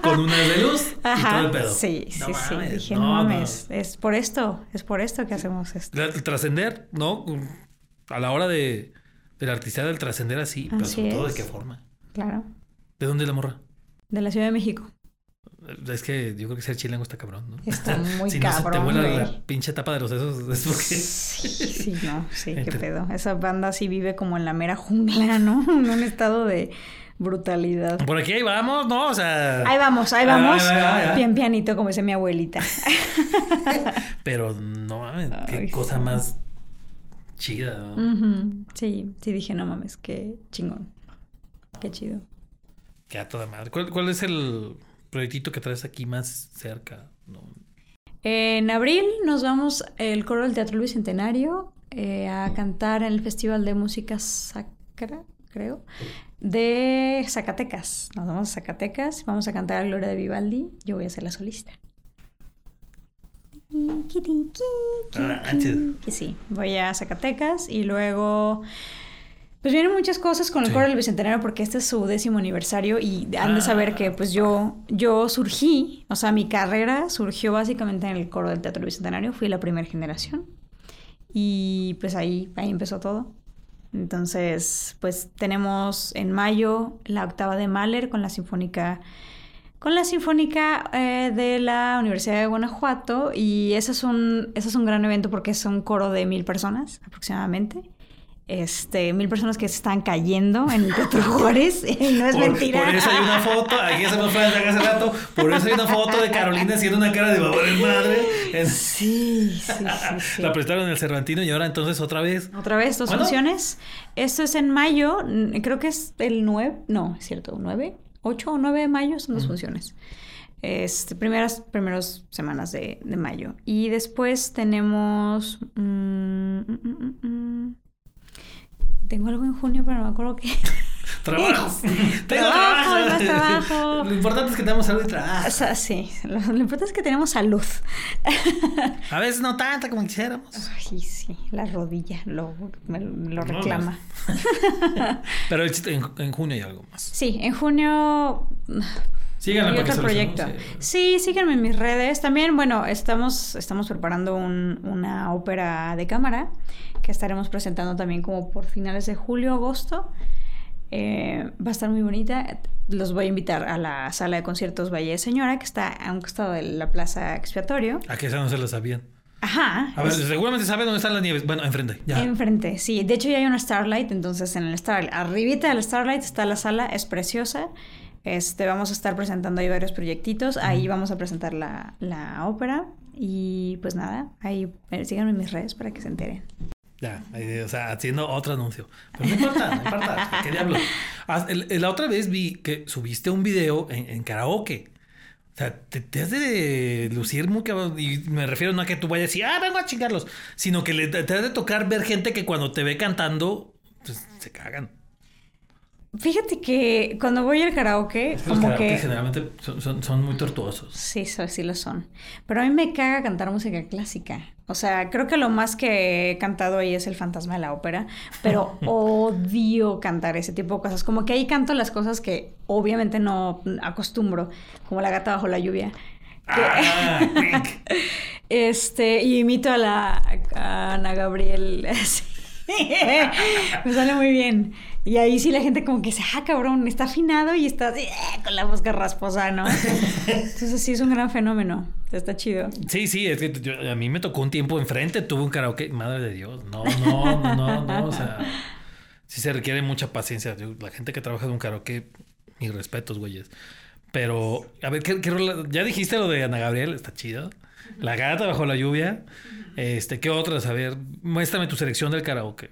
[SPEAKER 1] Con una de luz y todo el pedo.
[SPEAKER 2] Sí,
[SPEAKER 1] No
[SPEAKER 2] sí, sí.
[SPEAKER 1] mames,
[SPEAKER 2] Dije,
[SPEAKER 1] no,
[SPEAKER 2] no,
[SPEAKER 1] no.
[SPEAKER 2] mames. Es por esto, es por esto que hacemos esto.
[SPEAKER 1] La- trascender, ¿no? A la hora de, de la artista del trascender así, pero
[SPEAKER 2] Así
[SPEAKER 1] sobre todo de
[SPEAKER 2] es.
[SPEAKER 1] qué forma.
[SPEAKER 2] Claro.
[SPEAKER 1] ¿De dónde es la morra?
[SPEAKER 2] De la Ciudad de México.
[SPEAKER 1] Es que yo creo que ser chilango está cabrón, ¿no?
[SPEAKER 2] Está muy
[SPEAKER 1] si no se te
[SPEAKER 2] cabrón, güey.
[SPEAKER 1] la pinche tapa de los sesos, es porque...
[SPEAKER 2] Sí, sí, no, sí, qué pedo. Esa banda sí vive como en la mera jungla, ¿no? En un estado de brutalidad.
[SPEAKER 1] Por aquí ahí vamos, ¿no? O sea...
[SPEAKER 2] Ahí vamos, ahí vamos.
[SPEAKER 1] Va.
[SPEAKER 2] Bien pianito, como dice mi abuelita.
[SPEAKER 1] Pero no mames, qué
[SPEAKER 2] Ay,
[SPEAKER 1] cosa
[SPEAKER 2] sí.
[SPEAKER 1] más chida, ¿no?
[SPEAKER 2] Sí, sí dije, no mames, qué chingón. Qué chido.
[SPEAKER 1] Que a toda madre. ¿Cuál, cuál es el proyectito que traes aquí más cerca? No.
[SPEAKER 2] En abril nos vamos el coro del Teatro Bicentenario eh, a cantar en el Festival de Música Sacra, creo, de Zacatecas. Nos vamos a Zacatecas, vamos a cantar a Gloria de Vivaldi. Yo voy a ser la solista.
[SPEAKER 1] Ah, chido.
[SPEAKER 2] Y sí, voy a Zacatecas y luego... Pues vienen muchas cosas con el
[SPEAKER 1] Sí.
[SPEAKER 2] coro del Bicentenario porque este es su décimo aniversario y han de saber
[SPEAKER 1] Ah,
[SPEAKER 2] que pues yo, yo surgí, o sea, mi carrera surgió básicamente en el coro del Teatro del Bicentenario, fui la primera generación y pues ahí, ahí empezó todo. Entonces, pues tenemos en mayo la octava de Mahler con la Sinfónica con la Sinfónica eh, de la Universidad de Guanajuato y ese es, un, ese es un gran evento porque es un coro de mil personas aproximadamente. Este, mil personas que se están cayendo en el Teatro Juárez no es
[SPEAKER 1] Por,
[SPEAKER 2] mentira.
[SPEAKER 1] por eso hay una foto, aquí se nos fue hace rato, por eso hay una foto de Carolina haciendo una cara de babor en madre. En-
[SPEAKER 2] Sí, sí, sí, sí.
[SPEAKER 1] La prestaron en el Cervantino y ahora entonces otra vez.
[SPEAKER 2] Otra vez, dos
[SPEAKER 1] ¿Cuándo?
[SPEAKER 2] funciones. Esto es en mayo, creo que es el 9, no, es cierto, 9, 8 o 9 de mayo son dos funciones. Este, primeras, primeras semanas de, de mayo. Y después tenemos... mm, mm, mm. Tengo algo en junio, pero no me acuerdo qué.
[SPEAKER 1] Trabajo. Tengo
[SPEAKER 2] Trabajo,
[SPEAKER 1] trabajo.
[SPEAKER 2] más trabajo.
[SPEAKER 1] Lo importante es que tenemos salud y trabajo.
[SPEAKER 2] O sea, sí, lo, lo importante es que tenemos salud.
[SPEAKER 1] A veces no tanta como quisiéramos.
[SPEAKER 2] Ay, sí, la rodilla lo, me- me lo
[SPEAKER 1] No,
[SPEAKER 2] reclama.
[SPEAKER 1] Pero en junio hay algo más.
[SPEAKER 2] Sí, en junio
[SPEAKER 1] Síganla para que se
[SPEAKER 2] proyecto. Sí, síganme en mis redes. También, bueno, estamos, estamos preparando un- una ópera de cámara que estaremos presentando también como por finales de julio, agosto. Eh, va a estar muy bonita. Los voy a invitar a la sala de conciertos Valle de Señora, que está a un costado de la Plaza Expiatorio.
[SPEAKER 1] A que esa no se lo sabían.
[SPEAKER 2] Ajá.
[SPEAKER 1] A ver,
[SPEAKER 2] es-
[SPEAKER 1] seguramente saben dónde están las nieves. Bueno, enfrente. Ya.
[SPEAKER 2] Enfrente, sí. De hecho, ya hay una Starlight, entonces en el Starlight, arribita del Starlight está la sala, es preciosa. Este, vamos a estar presentando ahí varios proyectitos. Ahí vamos a presentar la, la ópera. Y pues nada, ahí eh, síganme en mis redes para que se enteren.
[SPEAKER 1] Ya, ahí, o sea, haciendo otro anuncio. Pero no importa, no importa. ¿Qué diablos? Ah, La otra vez vi que subiste un video en, en karaoke. O sea, te, te has de lucir muy cabrón. Y me refiero no a que tú vayas y, ah, vengo a chingarlos. Sino que le, te has de tocar ver gente que cuando te ve cantando, pues se cagan.
[SPEAKER 2] Fíjate que cuando voy al karaoke,
[SPEAKER 1] Los
[SPEAKER 2] como
[SPEAKER 1] karaoke
[SPEAKER 2] que...
[SPEAKER 1] generalmente son, son- son muy tortuosos.
[SPEAKER 2] Sí, so- sí lo son. Pero a mí me caga cantar música clásica. O sea, creo que lo más que he cantado ahí es el fantasma de la ópera, pero odio cantar ese tipo de cosas. Como que ahí canto las cosas que obviamente no acostumbro, como la gata bajo la lluvia.
[SPEAKER 1] Ah.
[SPEAKER 2] Este, y imito a la a Ana Gabriel. Me sale muy bien. Y ahí sí la gente como que dice, ah, cabrón, está afinado y está así, eh, con la voz rasposa, ¿no? Entonces sí es un gran fenómeno. Está chido.
[SPEAKER 1] Sí, sí, es que yo- a mí me tocó un tiempo enfrente, tuve un karaoke, madre de Dios, no, no, no, no, no, o sea, sí se requiere mucha paciencia. Yo- la gente que trabaja en un karaoke, mis respetos, güeyes. Pero, a ver, ¿qué, qué rola- ya dijiste lo de Ana Gabriel, está chido. La gata bajo la lluvia. Este, ¿qué otras? A ver, muéstrame tu selección del karaoke.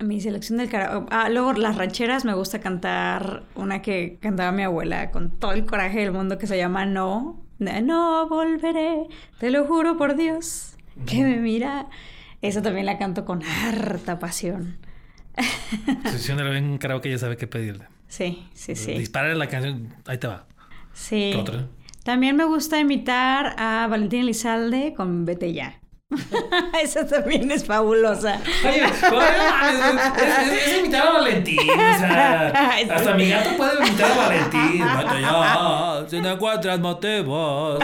[SPEAKER 2] Mi selección del karaoke. Ah, luego las rancheras me gusta cantar una que cantaba mi abuela con todo el coraje del mundo que se llama No. No volveré, te lo juro por Dios, que me mira. Esa también la canto con harta pasión.
[SPEAKER 1] Si usted la ve en karaoke ya sabe qué pedirle.
[SPEAKER 2] Sí, sí, sí.
[SPEAKER 1] Disparar la canción, ahí te va.
[SPEAKER 2] Sí. También me gusta imitar a Valentín Elizalde con Vete Ya. Esa también es fabulosa.
[SPEAKER 1] Oye, es, es, imitar a Valentín. O sea, hasta mi gato puede imitar a Valentín. Vete ya, si no encuentras motivos.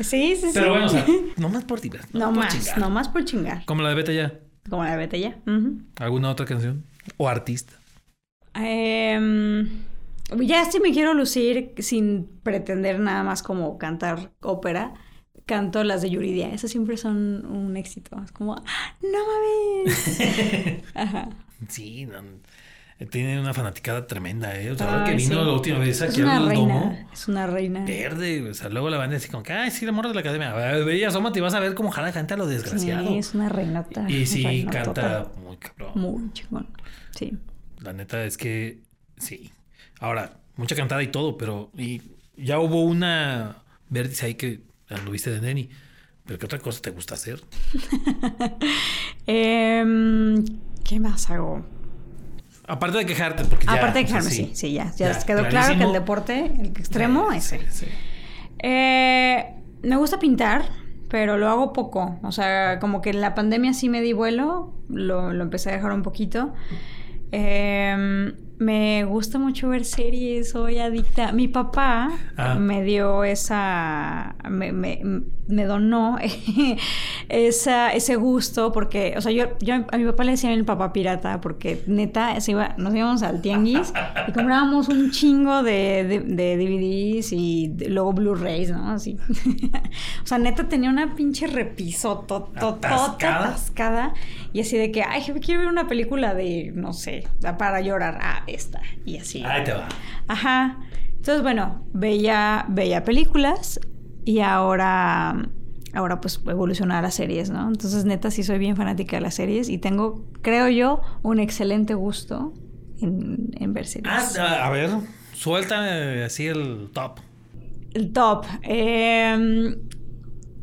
[SPEAKER 2] Sí, sí, sí.
[SPEAKER 1] Pero bueno, o sea, no más por divertir.
[SPEAKER 2] No, más,
[SPEAKER 1] chingar.
[SPEAKER 2] no más por chingar.
[SPEAKER 1] Como la de Vete ya.
[SPEAKER 2] Como la de Vete Ya.
[SPEAKER 1] ¿Alguna otra canción? ¿O artista?
[SPEAKER 2] Em, ya si me quiero lucir sin pretender nada más como cantar ópera, canto las de Yuridia. Esas siempre son un éxito. Es como, ¡Ah, no mames. Ajá.
[SPEAKER 1] Sí, no, tiene una fanaticada tremenda, ¿eh? O sea, que vino
[SPEAKER 2] sí.
[SPEAKER 1] la última vez aquí al domo.
[SPEAKER 2] Es una reina.
[SPEAKER 1] Verde, o sea, luego la banda así como que, ay, sí, la morra de la academia. Ve y asómate y vas a ver cómo jala gente a lo desgraciado.
[SPEAKER 2] Sí, es una reinota.
[SPEAKER 1] y sí, canta muy cabrón.
[SPEAKER 2] Muy chingón. Sí.
[SPEAKER 1] La neta es que sí. Ahora, mucha cantada y todo, pero y ya hubo una vértice ahí que anduviste de Neni. Pero ¿qué otra cosa te gusta hacer?
[SPEAKER 2] Em, ¿Qué más hago?
[SPEAKER 1] Aparte de quejarte, porque ya.
[SPEAKER 2] Aparte de
[SPEAKER 1] o sea,
[SPEAKER 2] quejarme, sí, sí, ya. Ya, quedó claro que el deporte, el extremo,
[SPEAKER 1] Sí,
[SPEAKER 2] ese.
[SPEAKER 1] sí, sí.
[SPEAKER 2] Eh, me gusta pintar, pero lo hago poco. O sea, como que en la pandemia sí me di vuelo, lo, lo empecé a dejar un poquito. Eh, me gusta mucho ver series, soy adicta. Mi papá
[SPEAKER 1] Ah.
[SPEAKER 2] me dio esa, me, me, me donó esa, ese gusto porque, o sea, yo, yo a mi papá le decían el papá pirata porque neta se iba, nos íbamos al tianguis y comprábamos un chingo de, de, de DVDs y de- luego Blu-rays, ¿no? Así. o sea, neta tenía una pinche repiso
[SPEAKER 1] ¿Atascada?
[SPEAKER 2] atascada y así de que, ay, quiero ver una película de, no sé, para llorar, ah, esta, y así.
[SPEAKER 1] Ahí te va.
[SPEAKER 2] Ajá. Entonces, bueno, veía, veía películas y ahora, ahora pues evolucionar a las series, ¿no? Entonces, neta, sí soy bien fanática de las series y tengo, creo yo, un excelente gusto en, en ver series.
[SPEAKER 1] Ah, a ver, suelta así el top.
[SPEAKER 2] El top. eh,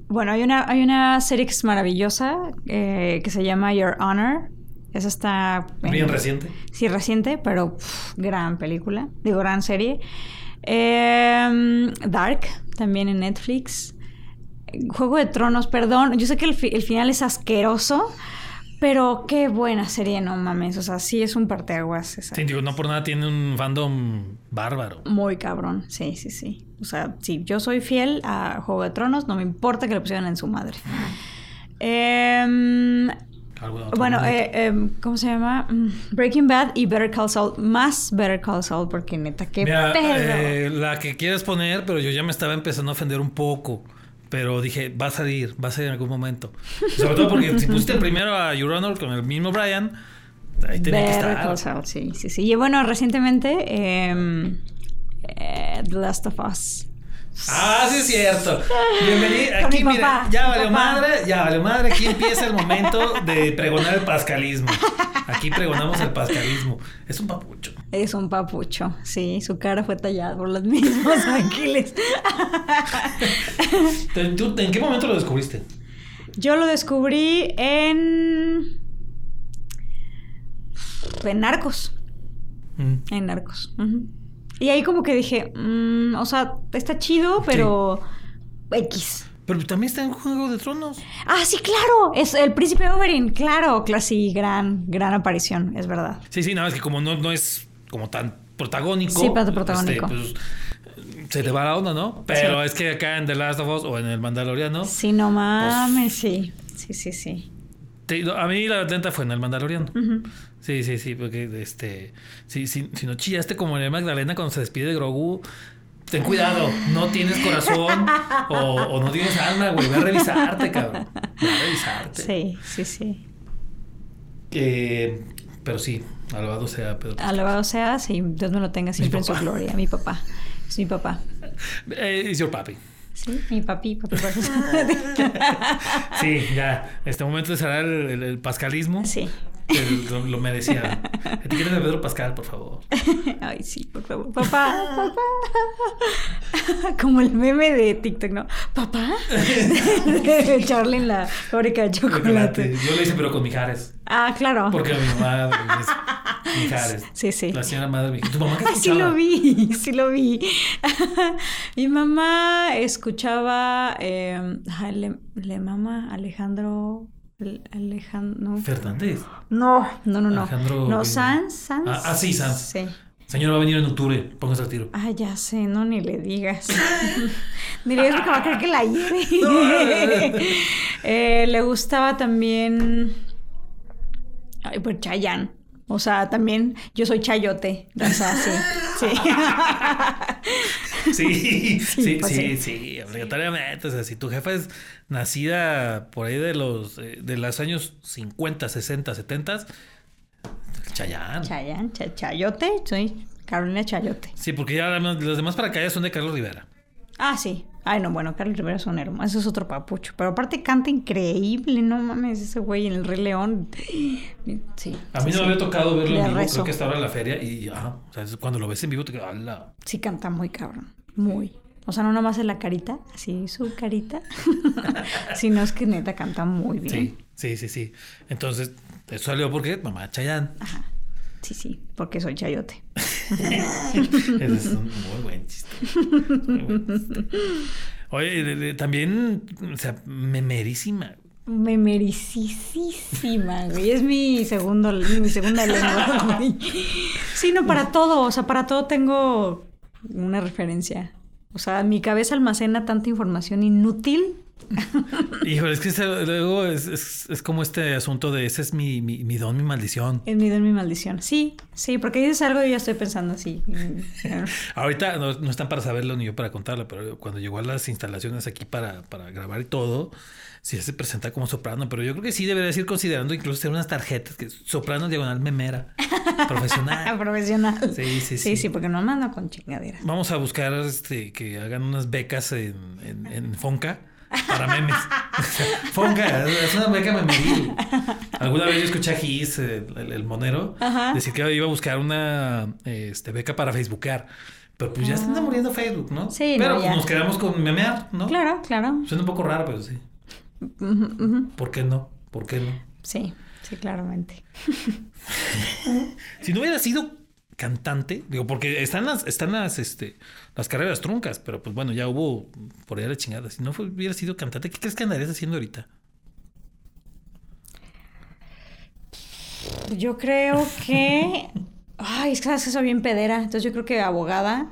[SPEAKER 2] bueno, hay una, hay una serie que es maravillosa eh, que se llama Your Honor. Esa está... en-
[SPEAKER 1] Bien reciente.
[SPEAKER 2] Sí, reciente, pero pff, gran película. Digo, gran serie. Eh, Dark, también en Netflix. Juego de Tronos, perdón. Yo sé que el, fi- el final es asqueroso, pero qué buena serie, no mames. O sea, sí es un parteaguas. Esa.
[SPEAKER 1] Sí, digo, no por nada tiene un fandom bárbaro.
[SPEAKER 2] Muy cabrón, sí, sí, sí. O sea, sí, yo soy fiel a Juego de Tronos, no me importa que le pusieran en su madre. Em,
[SPEAKER 1] ¿Alguna otra
[SPEAKER 2] bueno, eh, em, ¿cómo se llama? Mm, Breaking Bad y Better Call Saul. Más Better Call Saul, porque neta, qué
[SPEAKER 1] Mira, eh, la que quieres poner, pero yo ya me estaba empezando a ofender un poco. Pero dije, va a salir, va a salir en algún momento. Sobre todo porque si pusiste primero a Your Honor con el mismo Brian, ahí tenía que
[SPEAKER 2] Better
[SPEAKER 1] estar.
[SPEAKER 2] Call Saul, sí, sí, sí. Y bueno, recientemente, em, eh, The Last of Us.
[SPEAKER 1] Ah, sí es cierto. Bienvenido. Aquí,
[SPEAKER 2] mi
[SPEAKER 1] mira, ya valió madre, ya valió madre. Aquí empieza el momento de pregonar el pascalismo. Aquí pregonamos el pascalismo. Es un papucho.
[SPEAKER 2] Es un papucho, sí. Su cara fue tallada por los mismos ángeles.
[SPEAKER 1] ¿Tú, ¿En qué momento lo descubriste?
[SPEAKER 2] Yo lo descubrí en. En Narcos.
[SPEAKER 1] Mm.
[SPEAKER 2] En Narcos. ujú. Y ahí como que dije, mm, o sea, está chido, pero. X.
[SPEAKER 1] Pero también está en Juego de Tronos.
[SPEAKER 2] Ah, sí, claro. Es el príncipe Oberyn. Claro, sí, gran, gran aparición, es verdad.
[SPEAKER 1] Sí, sí, nada más que como no, no es como tan protagónico.
[SPEAKER 2] Sí, tanto protagónico.
[SPEAKER 1] este, pues, se te va la onda, ¿no? Pero
[SPEAKER 2] Sí.
[SPEAKER 1] es que acá en The Last of Us o en El Mandaloriano.
[SPEAKER 2] Sí, no mames, sí. Sí, sí, sí.
[SPEAKER 1] A mí la atenta fue en El Mandaloriano. Sí, sí, sí, porque este. Si, si, si no chillaste como en el Magdalena cuando se despide de Grogu. Ten cuidado, no tienes corazón o, o no tienes alma, güey. Ve a revisarte, cabrón. Ve a revisarte.
[SPEAKER 2] Sí, sí, sí.
[SPEAKER 1] Eh, pero sí, alabado sea Pedro.
[SPEAKER 2] Alabado sea, sí, Dios me lo tenga siempre en su gloria. Mi papá. Es mi papá.
[SPEAKER 1] Eh, it's your papi.
[SPEAKER 2] Sí, mi papi, papi. papi.
[SPEAKER 1] Sí, ya. Este momento será el, el- el pascalismo.
[SPEAKER 2] Sí.
[SPEAKER 1] Lo, lo merecía. Etiqueta de Pedro Pascal, por favor.
[SPEAKER 2] Ay, sí, por favor. Papá, papá. Como el meme de TikTok, ¿no? Papá. De Charlie en la fábrica de chocolate.
[SPEAKER 1] Yo lo hice, pero con Mijares.
[SPEAKER 2] Ah, claro.
[SPEAKER 1] Porque mi mamá. Mijares.
[SPEAKER 2] Sí, sí.
[SPEAKER 1] La señora madre. ¿Tu mamá qué
[SPEAKER 2] Sí
[SPEAKER 1] escuchaba?
[SPEAKER 2] lo vi, sí lo vi. Mi mamá escuchaba, eh, ay, le, le mama Alejandro, Alejandro,
[SPEAKER 1] Fernández.
[SPEAKER 2] no, no, no, no,
[SPEAKER 1] Alejandro-
[SPEAKER 2] no, Sanz, Sanz.
[SPEAKER 1] Ah, ah, sí, Sanz.
[SPEAKER 2] Sí.
[SPEAKER 1] Señora va a venir en octubre. Póngase al tiro.
[SPEAKER 2] Ah, ya sé, no, ni le digas. ni le digas porque va a creer que la hiere. Eh, le gustaba también. Ay, pues Chayanne. O sea, también yo soy chayote. O sea, sí. Sí.
[SPEAKER 1] Sí, sí,
[SPEAKER 2] pues
[SPEAKER 1] sí,
[SPEAKER 2] sí.
[SPEAKER 1] sí, obligatoriamente. O sea, si tu jefa es nacida por ahí de los eh, de los años 50, 60, 70, Chayán.
[SPEAKER 2] Chayanne, cha- chayote. Soy Carolina Chayote.
[SPEAKER 1] Sí, porque ya los demás para acá ya son de Carlos Rivera.
[SPEAKER 2] Ah, sí. Ay, no, bueno, Carlos Rivera es un hermano. Eso es otro papucho. Pero aparte canta increíble, no mames, ese güey en el Rey León. Sí.
[SPEAKER 1] A mí
[SPEAKER 2] sí,
[SPEAKER 1] no me
[SPEAKER 2] sí.
[SPEAKER 1] había tocado verlo
[SPEAKER 2] Le
[SPEAKER 1] en vivo,
[SPEAKER 2] rezo.
[SPEAKER 1] creo que estaba en la feria y ajá, o sea, cuando lo ves en vivo te quedas, "Ala".
[SPEAKER 2] Sí canta muy cabrón, muy. O sea, no nomás en la carita, así su carita, sino es que neta canta muy bien.
[SPEAKER 1] Sí, sí, sí, sí. Entonces, eso salió porque mamá Chayán.
[SPEAKER 2] Ajá. Sí, sí, porque soy chayote.
[SPEAKER 1] Ese es un muy buen chiste. Muy buen chiste. Oye, de- de- también, o sea, memerísima.
[SPEAKER 2] Memericísima, güey. Es mi segundo, mi segunda lengua, güey. Sí, no, para todo, o sea, para todo tengo una referencia. O sea, mi cabeza almacena tanta información inútil.
[SPEAKER 1] Híjole, es que luego es, es- es como este asunto de ese es mi, mi, mi don, mi maldición.
[SPEAKER 2] Es mi don, mi maldición. Sí, sí, porque dices algo y ya estoy pensando así.
[SPEAKER 1] Ahorita no, no están para saberlo ni yo para contarlo, pero cuando llegó a las instalaciones aquí para, para grabar y todo, sí se presenta como soprano, pero yo creo que sí deberías ir considerando incluso hacer unas tarjetas, que soprano diagonal memera, profesional.
[SPEAKER 2] Profesional.
[SPEAKER 1] Sí, sí,
[SPEAKER 2] Sí,
[SPEAKER 1] sí.
[SPEAKER 2] sí, porque no mando con chingaderas.
[SPEAKER 1] Vamos a buscar este, que hagan unas becas en, en, en Fonca para memes. Fonca, es una beca memeril. Alguna vez yo escuché a Gis, el, el- el monero,
[SPEAKER 2] Ajá.
[SPEAKER 1] decir que iba a buscar una este, beca para Facebookear. Pero pues ya se está muriendo Facebook, ¿no?
[SPEAKER 2] Sí,
[SPEAKER 1] Pero
[SPEAKER 2] no,
[SPEAKER 1] pues
[SPEAKER 2] ya.
[SPEAKER 1] nos quedamos con memear, ¿no?
[SPEAKER 2] Claro, claro.
[SPEAKER 1] Suena un poco raro, pero sí. ¿Por qué no? ¿Por qué no?
[SPEAKER 2] Sí, sí, claramente.
[SPEAKER 1] Si no hubiera sido cantante, digo, porque están las, están las, este, las carreras truncas, pero pues bueno, ya hubo por allá la chingada. Si no fue- hubiera sido cantante, ¿qué crees que andarías haciendo ahorita?
[SPEAKER 2] Yo creo que. Ay, es que soy bien pedera. Entonces yo creo que abogada,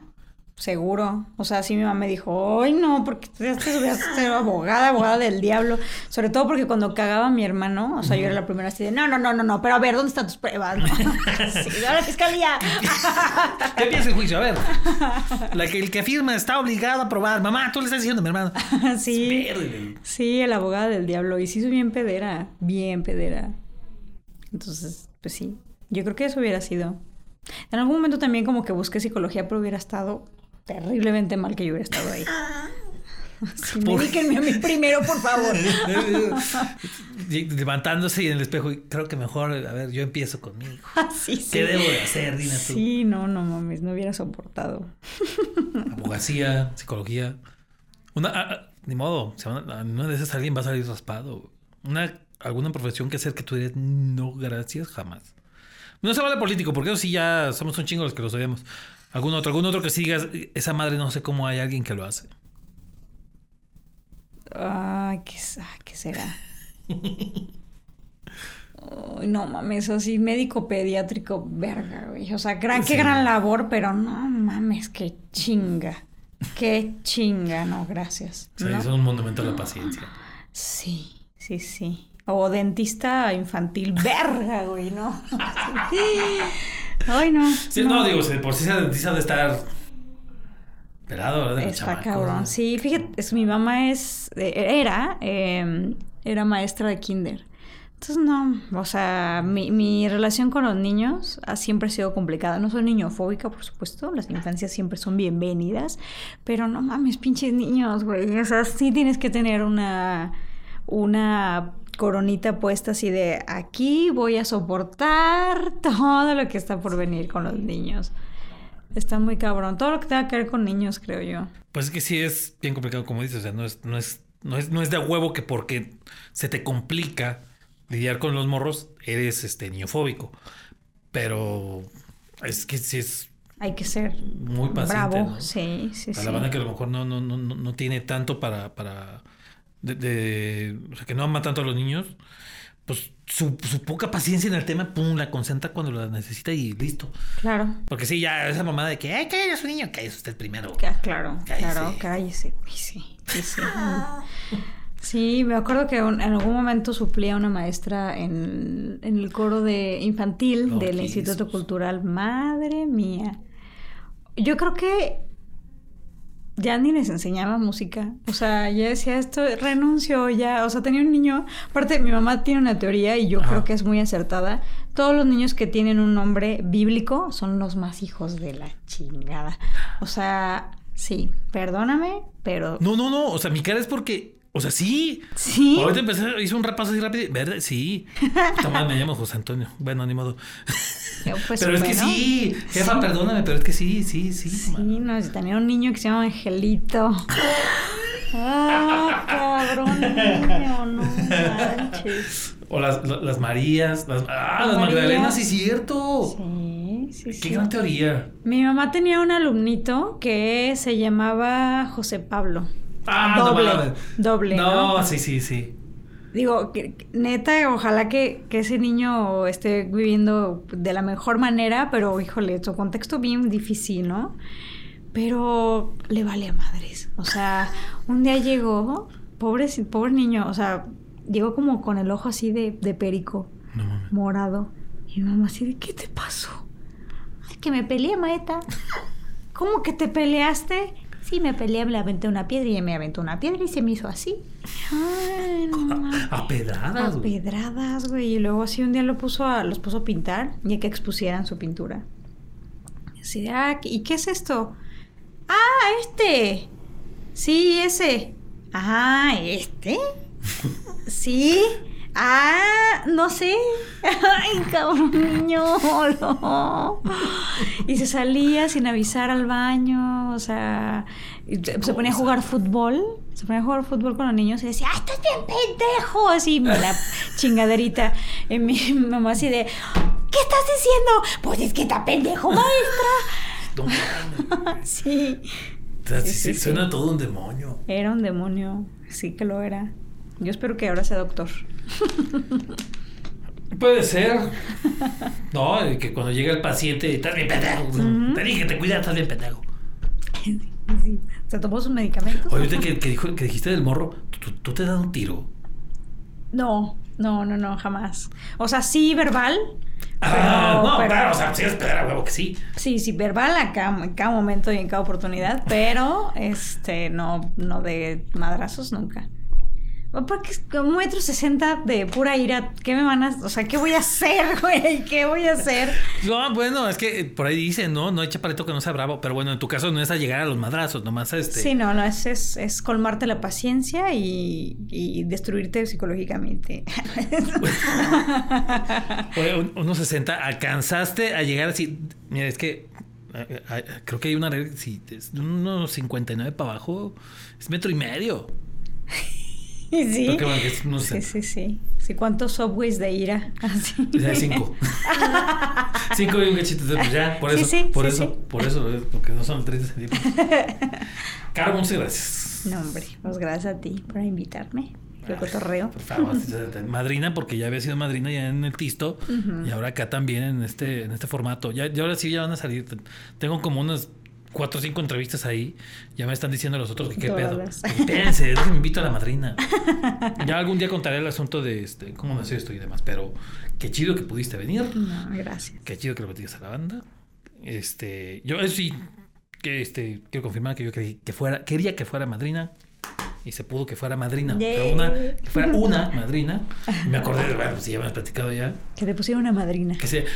[SPEAKER 2] seguro. O sea, sí mi mamá me dijo, ay no, porque ya te subías a ser abogada, abogada del diablo. Sobre todo porque cuando cagaba a mi hermano, o sea, yo era la primera así de, no, no, no, no, no, pero a ver, ¿dónde están tus pruebas? No. sí, a la fiscalía.
[SPEAKER 1] ¿Qué piensa el juicio? A ver, la que, el que firma está obligado a probar. Mamá, tú le estás diciendo a mi hermano.
[SPEAKER 2] sí.
[SPEAKER 1] Verde.
[SPEAKER 2] Sí, el abogado del diablo. Y sí soy bien pedera, bien pedera. Entonces, pues sí, yo creo que eso hubiera sido. En algún momento también como que busqué psicología, pero hubiera estado terriblemente mal que yo hubiera estado ahí. Sí,
[SPEAKER 1] Por-
[SPEAKER 2] medíquenme a mí primero, por favor.
[SPEAKER 1] Levantándose y en el espejo, y creo que mejor, a ver, yo empiezo conmigo.
[SPEAKER 2] sí, sí.
[SPEAKER 1] ¿Qué debo de hacer? Dime tú.
[SPEAKER 2] Sí, no, no mames, no hubiera soportado.
[SPEAKER 1] Abogacía, psicología. Una, ah, ah, ni modo, una de esas alguien va a salir raspado. Una, alguna profesión que hacer que tú dirías, no, gracias, jamás. No se vale político, porque eso sí ya somos un chingo los que lo sabemos. Algún otro, algún otro que sigas, esa madre no sé cómo hay alguien que lo hace.
[SPEAKER 2] Ay, ¿qué, ay, ¿qué será? Ay, no mames, así médico pediátrico, verga, güey. O sea, gran,
[SPEAKER 1] Sí.
[SPEAKER 2] qué gran labor, pero no mames, qué chinga. Qué chinga, no, gracias.
[SPEAKER 1] O sea,
[SPEAKER 2] ¿no?
[SPEAKER 1] es un monumento a la paciencia.
[SPEAKER 2] Sí, sí, sí. O dentista infantil, verga, güey, ¿no? Ay, no.
[SPEAKER 1] Sí, no, digo, si por sí esa dentista de estar pelado, ¿verdad? De
[SPEAKER 2] Está
[SPEAKER 1] chamacos,
[SPEAKER 2] cabrón.
[SPEAKER 1] ¿no?
[SPEAKER 2] Sí, fíjate, es, mi mamá es, eh, era, eh, era maestra de kinder. Entonces, no, o sea, mi, mi relación con los niños ha siempre sido complicada. No soy niñofóbica, por supuesto, las infancias siempre son bienvenidas, pero no mames, pinches niños, güey. O sea, sí tienes que tener una, una coronita puesta así de aquí voy a soportar todo lo que está por venir con los niños. Está muy cabrón. Todo lo que tenga que ver con niños, creo yo.
[SPEAKER 1] Pues es que sí es bien complicado, como dices. O sea, no es, no es, no es, no es de huevo que porque se te complica lidiar con los morros, eres este niñofóbico. Pero es que sí es
[SPEAKER 2] Hay que ser
[SPEAKER 1] muy paciente.
[SPEAKER 2] bravo.
[SPEAKER 1] ¿no?
[SPEAKER 2] Sí, sí,
[SPEAKER 1] A
[SPEAKER 2] sí.
[SPEAKER 1] la banda que a lo mejor no, no, no, no no tiene tanto para. para de, de- o sea, que no ama tanto a los niños, pues su, su poca paciencia en el tema, pum, la concentra cuando la necesita y listo.
[SPEAKER 2] Claro.
[SPEAKER 1] Porque sí, ya esa mamada de que, ay, cállate a su niño, cállese usted primero.
[SPEAKER 2] Claro,
[SPEAKER 1] Cállese.
[SPEAKER 2] claro, cállese. Sí, sí, sí, sí. Sí, me acuerdo que un- en algún momento suplía a una maestra en, en el coro de infantil
[SPEAKER 1] Oh,
[SPEAKER 2] del
[SPEAKER 1] Jesus.
[SPEAKER 2] Instituto Cultural. Madre mía. Yo creo que ya ni les enseñaba música. O sea, ya decía esto, renuncio ya. O sea, tenía un niño. Aparte, mi mamá tiene una teoría y yo
[SPEAKER 1] Ajá.
[SPEAKER 2] creo que es muy acertada. Todos los niños que tienen un nombre bíblico son los más hijos de la chingada. O sea, sí, perdóname, pero.
[SPEAKER 1] No, no, no. O sea, mi cara es porque. O sea, sí.
[SPEAKER 2] Sí.
[SPEAKER 1] Ahorita empecé, hice un repaso así rápido. ¿Verdad? Sí. Toma, me llamo José Antonio. Bueno, ni modo.
[SPEAKER 2] Pues,
[SPEAKER 1] pero es que sí. Jefa, perdóname, pero es que sí, sí, sí.
[SPEAKER 2] Sí, no, tenía un niño que se llama Angelito. Ah, cabrón, niño, no manches.
[SPEAKER 1] O las, la- las Marías. Las, ah, las. Magdalenas, sí, cierto.
[SPEAKER 2] Sí, sí,
[SPEAKER 1] Qué
[SPEAKER 2] sí.
[SPEAKER 1] gran teoría.
[SPEAKER 2] Mi mamá tenía un alumnito que se llamaba José Pablo.
[SPEAKER 1] Ah,
[SPEAKER 2] Doble,
[SPEAKER 1] no
[SPEAKER 2] doble,
[SPEAKER 1] No,
[SPEAKER 2] ¿no?
[SPEAKER 1] sí, sí, sí.
[SPEAKER 2] Digo, que- neta, ojalá que, que ese niño esté viviendo de la mejor manera, pero híjole, su contexto bien difícil, ¿no? Pero le vale a madres. O sea, un día llegó, pobre, pobre niño, o sea, llegó como con el ojo así de, de perico,
[SPEAKER 1] No
[SPEAKER 2] morado. Y mi mamá así de, ¿qué te pasó? Ay, que me peleé, maeta. ¿Cómo que te peleaste? Sí, me peleé, le aventé una piedra y ella me aventó una piedra y se me hizo así. Ay, no.
[SPEAKER 1] A pedradas,
[SPEAKER 2] A
[SPEAKER 1] güey.
[SPEAKER 2] pedradas, güey. Y luego así un día lo puso a, los puso a pintar y a que expusieran su pintura. Y Así de, ah, ¿y qué es esto? Ah, este. Sí, ese. Ah, ¿este? Sí. Ah, no sé. Ay, cabrón niño. no. Y se salía sin avisar al baño. O sea, se ponía a jugar fútbol. Se ponía a jugar fútbol con los niños y decía, ¡ah, estás bien pendejo! Así, la chingaderita. Y mi mamá así de, ¿qué estás diciendo? Pues es que está pendejo, maestra. Sí.
[SPEAKER 1] Sí,
[SPEAKER 2] Sí,
[SPEAKER 1] suena todo un demonio.
[SPEAKER 2] Era un demonio. Sí que lo era. Yo espero que ahora sea doctor.
[SPEAKER 1] Puede ser. No, que cuando llega el paciente, estás bien pendejo. Te dije que te cuidas, estás bien pendejo.
[SPEAKER 2] Sí. ¿Se tomó sus medicamentos?
[SPEAKER 1] Oye, que, que, dijo, que dijiste del morro, ¿tú, tú te das un tiro.
[SPEAKER 2] No, no, no, no, jamás. O sea, sí verbal.
[SPEAKER 1] Ah,
[SPEAKER 2] pero-
[SPEAKER 1] no,
[SPEAKER 2] pero-
[SPEAKER 1] claro, o sea, sí es pedra, huevo que sí.
[SPEAKER 2] Sí, sí, verbal a cada, en cada momento y en cada oportunidad, pero este, no, no de madrazos nunca. Porque es como un metro sesenta de pura ira, ¿qué me van a, o sea, qué voy a hacer, güey? ¿Qué voy a hacer?
[SPEAKER 1] No, bueno, es que por ahí dicen, no, no hay chaparrito que no sea bravo, pero bueno, en tu caso no es a llegar a los madrazos, nomás este.
[SPEAKER 2] Sí, no, no, es, es, es colmarte la paciencia y, y destruirte psicológicamente.
[SPEAKER 1] Oye, un- unos 60, alcanzaste a llegar así. Mira, es que eh, eh, creo que hay una regla, si unos 59 para abajo, es metro y medio.
[SPEAKER 2] sí.
[SPEAKER 1] Porque, bueno, es unos
[SPEAKER 2] Sí, sí, sí. Sí, ¿cuántos subways de ira? Así.
[SPEAKER 1] Cinco. cinco y un cachito de pues ya, por eso,
[SPEAKER 2] sí,
[SPEAKER 1] por eso, por eso, eh, porque no son 30 centímetros. Caro, muchas gracias.
[SPEAKER 2] No, hombre, pues gracias a ti por invitarme. Qué cotorreo.
[SPEAKER 1] Por favor, madrina, porque ya había sido madrina ya en el Tisto y ahora acá también en este, en este formato. Ya, ya ahora sí ya van a salir. Tengo como unas cuatro o cinco entrevistas ahí. Ya me están diciendo los otros que qué pedo. Espérense, déjenme invito a la madrina. Ya algún día contaré el asunto de este, cómo nació esto y demás, pero qué chido que pudiste venir.
[SPEAKER 2] No, gracias.
[SPEAKER 1] Qué chido que lo platicas a la banda. Este, yo sí, que este, quiero confirmar que yo creí que fuera, quería que fuera madrina. Y se pudo que fuera madrina. Una, que fuera una madrina. Y me acordé de, bueno, si ya me has platicado ya.
[SPEAKER 2] Que te pusieron una madrina.
[SPEAKER 1] Que se.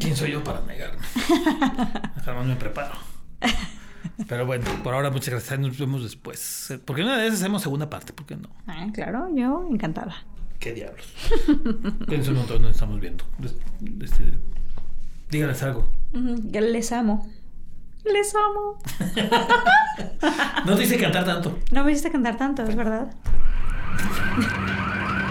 [SPEAKER 1] ¿Quién soy yo para negarme? Jamás me preparo. Pero bueno, por ahora muchas gracias. Nos vemos después. Porque una vez hacemos segunda parte, ¿por qué no?
[SPEAKER 2] Ah, claro, yo encantada.
[SPEAKER 1] ¿Qué diablos? Cuídense un montón, nos estamos viendo. Este, díganles algo.
[SPEAKER 2] Que les amo. Les amo.
[SPEAKER 1] No te hice cantar tanto.
[SPEAKER 2] No me hiciste cantar tanto, es verdad.